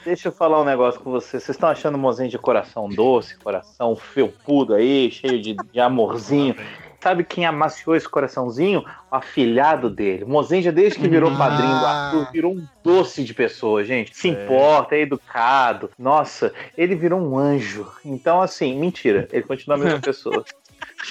Deixa eu falar um negócio com vocês. Vocês estão achando o mozinho de coração doce, coração felpudo aí, cheio de, de amorzinho. Sabe quem amaciou esse coraçãozinho? O afilhado dele. O Mozenja, desde que virou padrinho do Arthur, virou um doce de pessoa, gente. Se importa, é educado. Nossa, ele virou um anjo. Então, assim, mentira. Ele continua a mesma pessoa.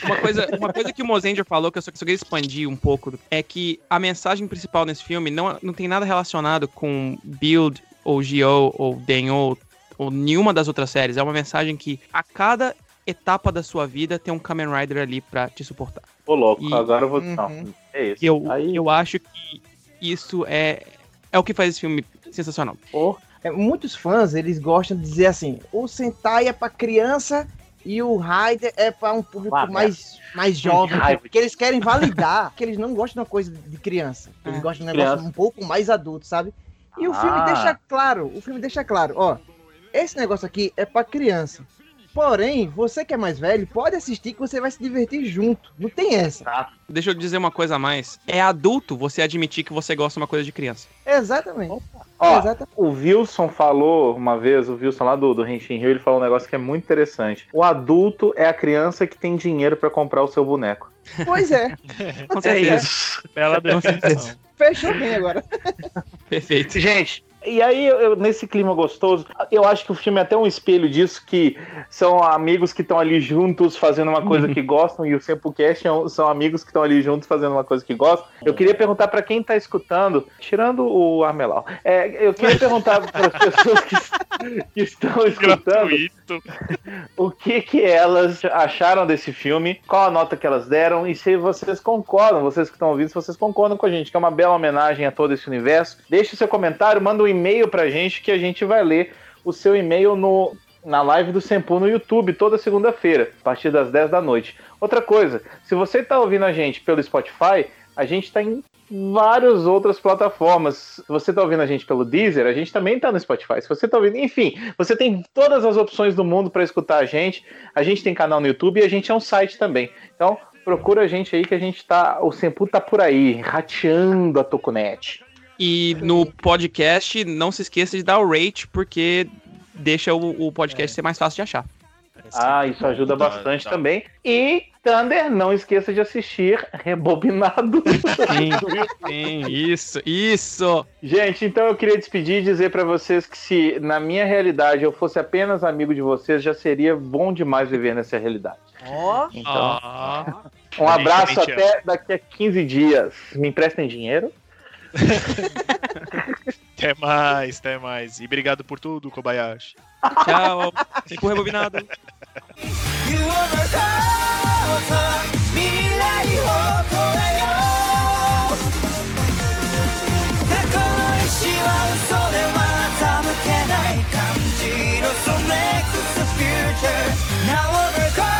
Uma coisa, uma coisa que o Mozendia falou, que eu só, só queria expandir um pouco, é que a mensagem principal nesse filme não, não tem nada relacionado com Build, ou Gyo, ou Denyo, ou nenhuma das outras séries. É uma mensagem que a cada etapa da sua vida tem um Kamen Rider ali pra te suportar. Ô, louco, E- agora eu vou. Uhum. Não, é isso. Eu, Aí, eu acho que isso é, é o que faz esse filme sensacional. pô, É, muitos fãs, eles gostam de dizer assim, o Sentai é pra criança e o Raider é pra um público Ah, mais, mais jovem, porque eles querem validar que eles não gostam de uma coisa de criança, eles É, gostam de um negócio criança. um pouco mais adulto, sabe? E o filme Ah. deixa claro, o filme deixa claro, ó, esse negócio aqui é pra criança. Porém, você que é mais velho, pode assistir que você vai se divertir junto. Não tem essa. Deixa eu dizer uma coisa a mais. É adulto você admitir que você gosta de uma coisa de criança. Exatamente. Ó, Exatamente. O Wilson falou uma vez, o Wilson lá do, do Henshin Rio, ele falou um negócio que é muito interessante. O adulto é a criança que tem dinheiro pra comprar o seu boneco. Pois é, Com É isso. Bela definição. fechou bem agora. Perfeito. Gente, E aí, eu- nesse clima gostoso, eu acho que o filme é até um espelho disso, que são amigos que estão ali juntos fazendo uma coisa que gostam, e o Sempocast é são amigos que estão ali juntos fazendo uma coisa que gostam. Eu queria perguntar pra quem tá escutando, tirando o Armelau, é, eu queria perguntar para as pessoas que, que estão escutando o que que elas acharam desse filme, qual a nota que elas deram e se vocês concordam, vocês que estão ouvindo, se vocês concordam com a gente, que é uma bela homenagem a todo esse universo. Deixe o seu comentário, manda um e-mail pra gente que a gente vai ler o seu e-mail no na live do Sempu no YouTube toda segunda-feira, a partir das 10 da noite. Outra coisa, se você está ouvindo a gente pelo Spotify, a gente está em várias outras plataformas. Se você está ouvindo a gente pelo Deezer, a gente também está no Spotify. Se você está ouvindo, enfim, você tem todas as opções do mundo para escutar a gente. A gente tem canal no YouTube e a gente é um site também. Então, procura a gente aí que a gente tá, o Sempu tá por aí, rateando a Tokunet. E no podcast, não se esqueça de dar o rate, porque deixa o, o podcast ser mais fácil de achar. Ah, isso ajuda bastante também. E Thunder, não esqueça de assistir Rebobinado. Sim, sim, isso, isso. Gente, então eu queria despedir e dizer pra vocês que se na minha realidade eu fosse apenas amigo de vocês, já seria bom demais viver nessa realidade. Ó, Então, Ah, um abraço até daqui a 15 dias. Me emprestem dinheiro? até mais, até mais. E obrigado por tudo, Kobayashi. Tchau. Fico rebobinado. Now overcome